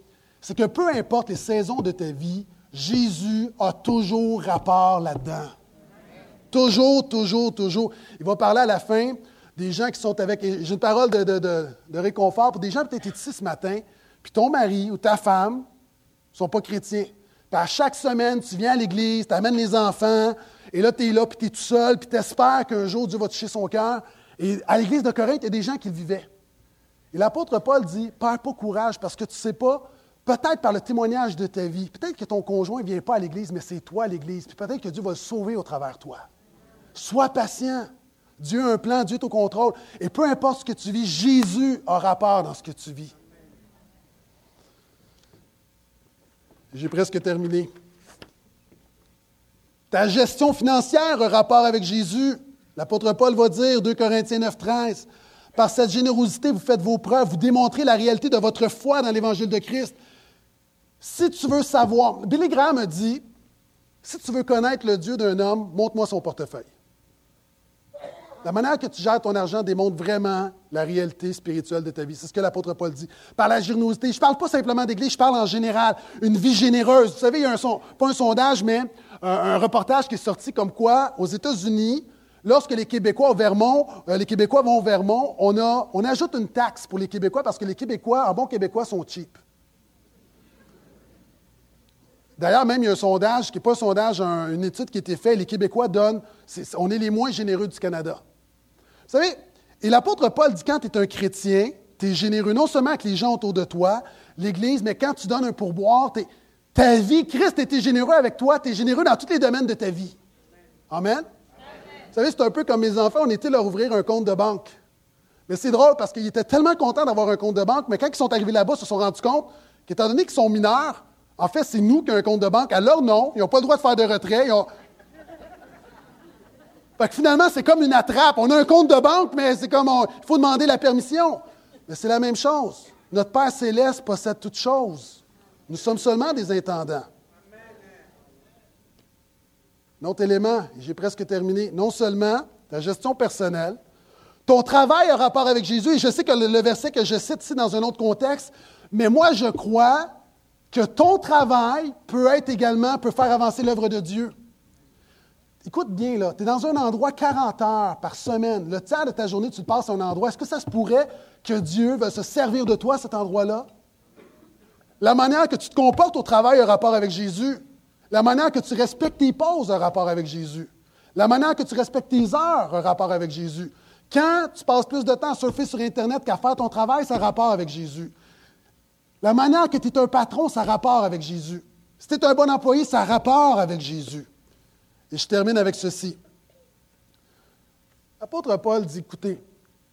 c'est que peu importe les saisons de ta vie, Jésus a toujours rapport là-dedans. Toujours, toujours, toujours. Il va parler à la fin des gens qui sont avec. J'ai une parole de, réconfort pour des gens peut-être ici ce matin, puis ton mari ou ta femme ne sont pas chrétiens. Puis à chaque semaine, tu viens à l'église, tu amènes les enfants, et là, tu es là, puis tu es tout seul, puis tu espères qu'un jour Dieu va toucher son cœur. Et à l'église de Corinthe, il y a des gens qui le vivaient. Et l'apôtre Paul dit Perds pas courage parce que tu ne sais pas, peut-être par le témoignage de ta vie, peut-être que ton conjoint ne vient pas à l'église, mais c'est toi l'église, puis peut-être que Dieu va le sauver au travers de toi. Sois patient. Dieu a un plan, Dieu est au contrôle. Et peu importe ce que tu vis, Jésus a rapport dans ce que tu vis. J'ai presque terminé. Ta gestion financière a rapport avec Jésus. L'apôtre Paul va dire, 2 Corinthiens 9, 13, par cette générosité, vous faites vos preuves, vous démontrez la réalité de votre foi dans l'Évangile de Christ. Si tu veux savoir, Billy Graham dit, si tu veux connaître le Dieu d'un homme, montre-moi son portefeuille. La manière que tu gères ton argent démontre vraiment la réalité spirituelle de ta vie. C'est ce que l'apôtre Paul dit. Par la générosité, je ne parle pas simplement d'Église, je parle en général. Une vie généreuse. Vous savez, il y a un son, pas un sondage, mais un, reportage qui est sorti comme quoi, aux États-Unis, lorsque les Québécois au Vermont, euh, les Québécois vont au Vermont, on, a, on ajoute une taxe pour les Québécois parce que les Québécois, en bon Québécois, sont cheap. D'ailleurs, même il y a un sondage, qui n'est pas un sondage, une étude qui a été faite, les Québécois donnent, on est les moins généreux du Canada. Vous savez, et l'apôtre Paul dit quand tu es un chrétien, tu es généreux non seulement avec les gens autour de toi, l'Église, mais quand tu donnes un pourboire, ta vie, Christ était généreux avec toi, tu es généreux dans tous les domaines de ta vie. Amen? Vous savez, c'est un peu comme mes enfants, on était leur ouvrir un compte de banque. Mais c'est drôle parce qu'ils étaient tellement contents d'avoir un compte de banque, mais quand ils sont arrivés là-bas, ils se sont rendus compte qu'étant donné qu'ils sont mineurs, en fait, c'est nous qui avons un compte de banque. À leur nom, ils n'ont pas le droit de faire de retrait. Fait que finalement, c'est comme une attrape. On a un compte de banque, mais c'est comme il faut demander la permission. Mais c'est la même chose. Notre Père céleste possède toutes choses. Nous sommes seulement des intendants. Un autre élément, j'ai presque terminé. Non seulement ta gestion personnelle, ton travail a rapport avec Jésus, et je sais que le verset que je cite ici dans un autre contexte, mais moi je crois que ton travail peut être également, peut faire avancer l'œuvre de Dieu. Écoute bien, là, tu es dans un endroit 40 heures par semaine. Le tiers de ta journée, tu le passes à un endroit. Est-ce que ça se pourrait que Dieu va se servir de toi à cet endroit-là? La manière que tu te comportes au travail a rapport avec Jésus. La manière que tu respectes tes pauses a rapport avec Jésus. La manière que tu respectes tes heures a rapport avec Jésus. Quand tu passes plus de temps à surfer sur Internet qu'à faire ton travail, ça a rapport avec Jésus. La manière que tu es un patron, ça a rapport avec Jésus. Si tu es un bon employé, ça a rapport avec Jésus. Et je termine avec ceci. L'apôtre Paul dit, écoutez,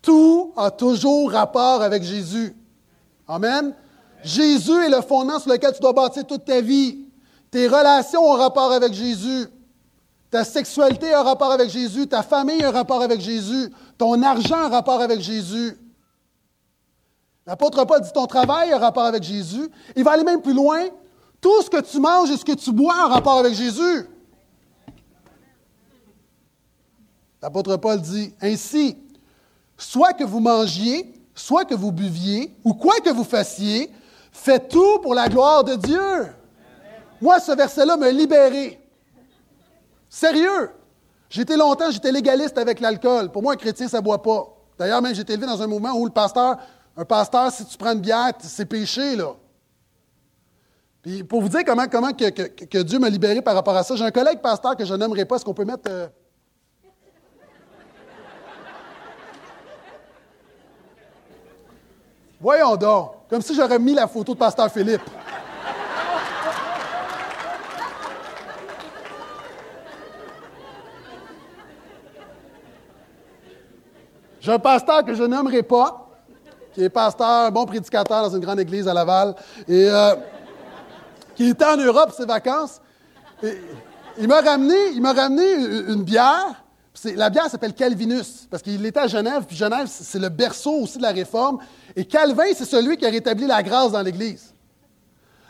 tout a toujours rapport avec Jésus. Amen. Jésus est le fondement sur lequel tu dois bâtir toute ta vie. Tes relations ont rapport avec Jésus. Ta sexualité a rapport avec Jésus. Ta famille a rapport avec Jésus. Ton argent a rapport avec Jésus. L'apôtre Paul dit ton travail a rapport avec Jésus. Il va aller même plus loin. Tout ce que tu manges et ce que tu bois a rapport avec Jésus. L'apôtre Paul dit ainsi, soit que vous mangiez, soit que vous buviez, ou quoi que vous fassiez, faites tout pour la gloire de Dieu. Moi, ce verset-là m'a libéré. Sérieux. J'étais longtemps, j'étais légaliste avec l'alcool. Pour moi, un chrétien, ça ne boit pas. D'ailleurs, même, j'étais élevé dans un mouvement où le pasteur, un pasteur, si tu prends une bière, c'est péché, là. Puis pour vous dire comment, comment que, Dieu m'a libéré par rapport à ça, j'ai un collègue pasteur que je n'aimerais pas. Est-ce qu'on peut mettre. Euh, Voyons donc, comme si j'aurais mis la photo de Pasteur Philippe. J'ai un pasteur que je nommerai pas, qui est pasteur, bon prédicateur dans une grande église à Laval, et euh, qui était en Europe ses vacances. il m'a ramené, il m'a ramené une bière la bière s'appelle Calvinus, parce qu'il était à Genève, puis Genève, c'est le berceau aussi de la réforme. Et Calvin, c'est celui qui a rétabli la grâce dans l'Église.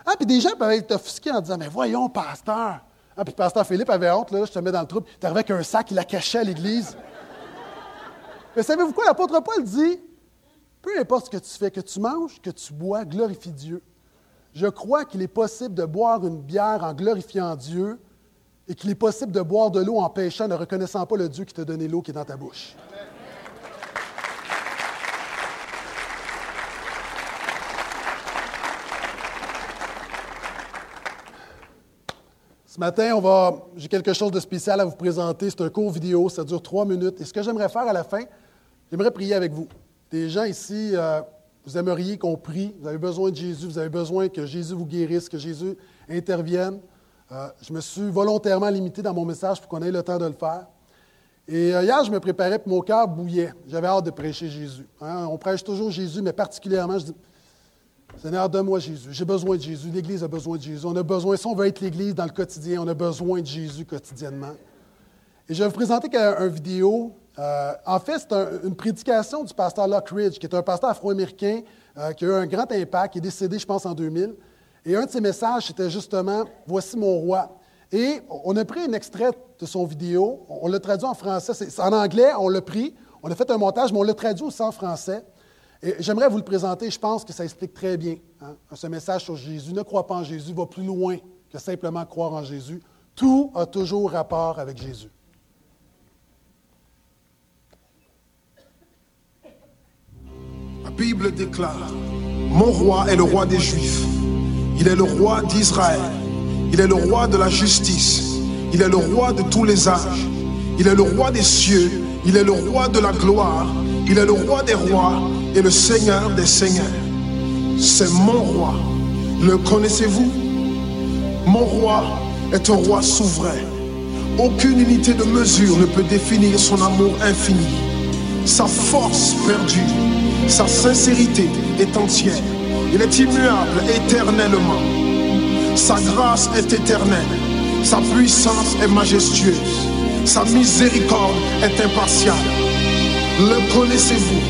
Ah, puis des gens peuvent être offusqués en disant Mais voyons, pasteur. Ah, puis pasteur Philippe avait honte, là, je te mets dans le troupe. Il arrivé avec un sac, il l'a caché à l'Église. Mais savez-vous quoi? L'apôtre Paul dit Peu importe ce que tu fais, que tu manges, que tu bois, glorifie Dieu. Je crois qu'il est possible de boire une bière en glorifiant Dieu et qu'il est possible de boire de l'eau en péchant, ne reconnaissant pas le Dieu qui t'a donné l'eau qui est dans ta bouche. Ce matin, on va, j'ai quelque chose de spécial à vous présenter. C'est un court vidéo, ça dure trois minutes. Et ce que j'aimerais faire à la fin, j'aimerais prier avec vous. Des gens ici, euh, vous aimeriez qu'on prie, vous avez besoin de Jésus, vous avez besoin que Jésus vous guérisse, que Jésus intervienne. Euh, je me suis volontairement limité dans mon message pour qu'on ait le temps de le faire. Et euh, hier, je me préparais, pour mon cœur bouillait. J'avais hâte de prêcher Jésus. Hein. On prêche toujours Jésus, mais particulièrement, je dis, Seigneur, donne-moi Jésus. J'ai besoin de Jésus. L'Église a besoin de Jésus. On a besoin, si on veut être l'Église dans le quotidien, on a besoin de Jésus quotidiennement. Et je vais vous présenter une vidéo. Euh, en fait, c'est une prédication du pasteur Lockridge, qui est un pasteur afro-américain qui a eu un grand impact, qui est décédé, je pense, en 2000. Et un de ses messages, c'était justement Voici mon roi. Et on a pris un extrait de son vidéo, on l'a traduit en français. C'est, en anglais, on l'a pris, on a fait un montage, mais on l'a traduit aussi en français. Et j'aimerais vous le présenter, je pense que ça explique très bien hein, ce message sur Jésus. Ne crois pas en Jésus va plus loin que simplement croire en Jésus. Tout a toujours rapport avec Jésus. La Bible déclare, Mon roi est le roi des Juifs. Il est le roi d'Israël. Il est le roi de la justice. Il est le roi de tous les âges. Il est le roi des cieux. Il est le roi de la gloire. Il est le roi des rois et le Seigneur des seigneurs. C'est mon roi. Le connaissez-vous? Mon roi est un roi souverain. Aucune unité de mesure ne peut définir son amour infini. Sa force perdue, sa sincérité est entière. Il est immuable éternellement. Sa grâce est éternelle. Sa puissance est majestueuse. Sa miséricorde est impartiale. Le connaissez-vous?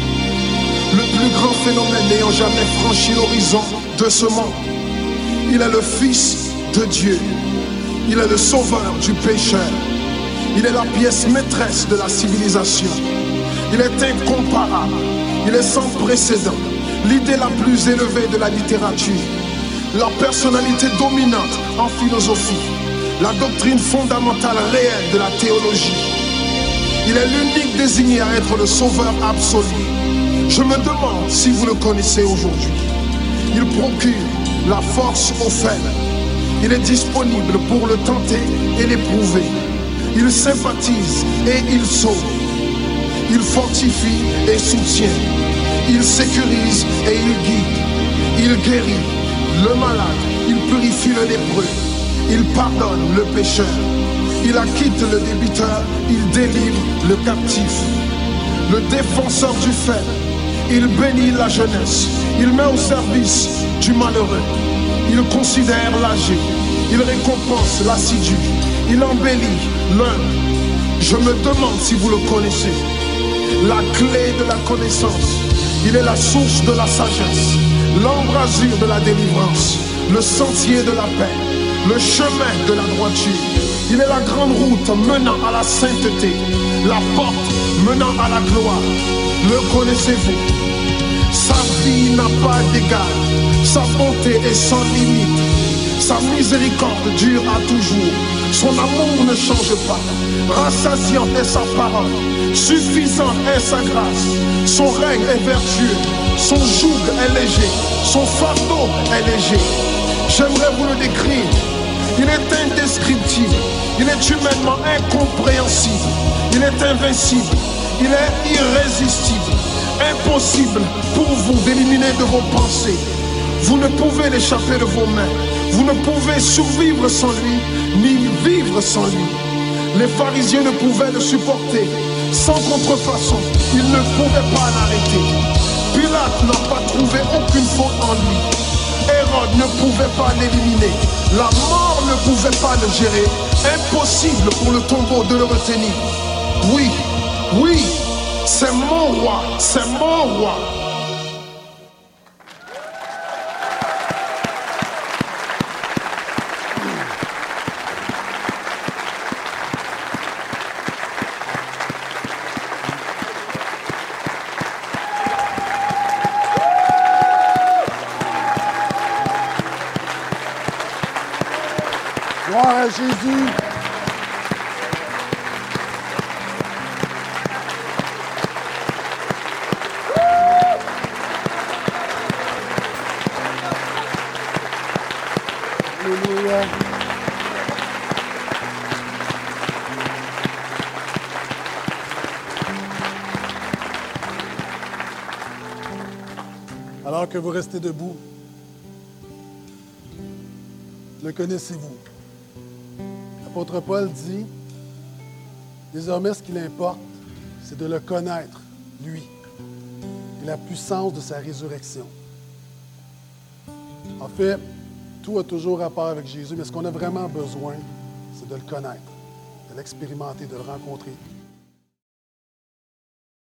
Le plus grand phénomène n'ayant jamais franchi l'horizon de ce monde. Il est le Fils de Dieu. Il est le sauveur du pécheur. Il est la pièce maîtresse de la civilisation. Il est incomparable. Il est sans précédent. L'idée la plus élevée de la littérature. La personnalité dominante en philosophie. La doctrine fondamentale réelle de la théologie. Il est l'unique désigné à être le sauveur absolu. Je me demande si vous le connaissez aujourd'hui. Il procure la force aux faibles. Il est disponible pour le tenter et l'éprouver. Il sympathise et il sauve. Il fortifie et soutient. Il sécurise et il guide. Il guérit le malade. Il purifie le lépreux. Il pardonne le pécheur. Il acquitte le débiteur. Il délivre le captif. Le défenseur du faible il bénit la jeunesse. Il met au service du malheureux. Il considère l'âgé. Il récompense l'assidu. Il embellit l'un. Je me demande si vous le connaissez. La clé de la connaissance. Il est la source de la sagesse. L'embrasure de la délivrance. Le sentier de la paix. Le chemin de la droiture. Il est la grande route menant à la sainteté. La porte menant à la gloire. Le connaissez-vous? Sa vie n'a pas d'égal. Sa bonté est sans limite. Sa miséricorde dure à toujours. Son amour ne change pas. Rassasiant est sa parole. Suffisante est sa grâce. Son règne est vertueux. Son joug est léger. Son fardeau est léger. J'aimerais vous le décrire. Il est indescriptible. Il est humainement incompréhensible. Il est invincible. Il est irrésistible impossible pour vous d'éliminer de vos pensées. Vous ne pouvez l'échapper de vos mains. Vous ne pouvez survivre sans lui, ni vivre sans lui. Les pharisiens ne pouvaient le supporter. Sans contrefaçon, ils ne pouvaient pas l'arrêter. Pilate n'a pas trouvé aucune faute en lui. Hérode ne pouvait pas l'éliminer. La mort ne pouvait pas le gérer. Impossible pour le tombeau de le retenir. Oui, oui, c'est mon roi, c'est mon roi. Que vous restez debout. Le connaissez-vous? L'apôtre Paul dit, Désormais, ce qu'il importe, c'est de le connaître, lui, et la puissance de sa résurrection. En fait, tout a toujours rapport avec Jésus, mais ce qu'on a vraiment besoin, c'est de le connaître, de l'expérimenter, de le rencontrer.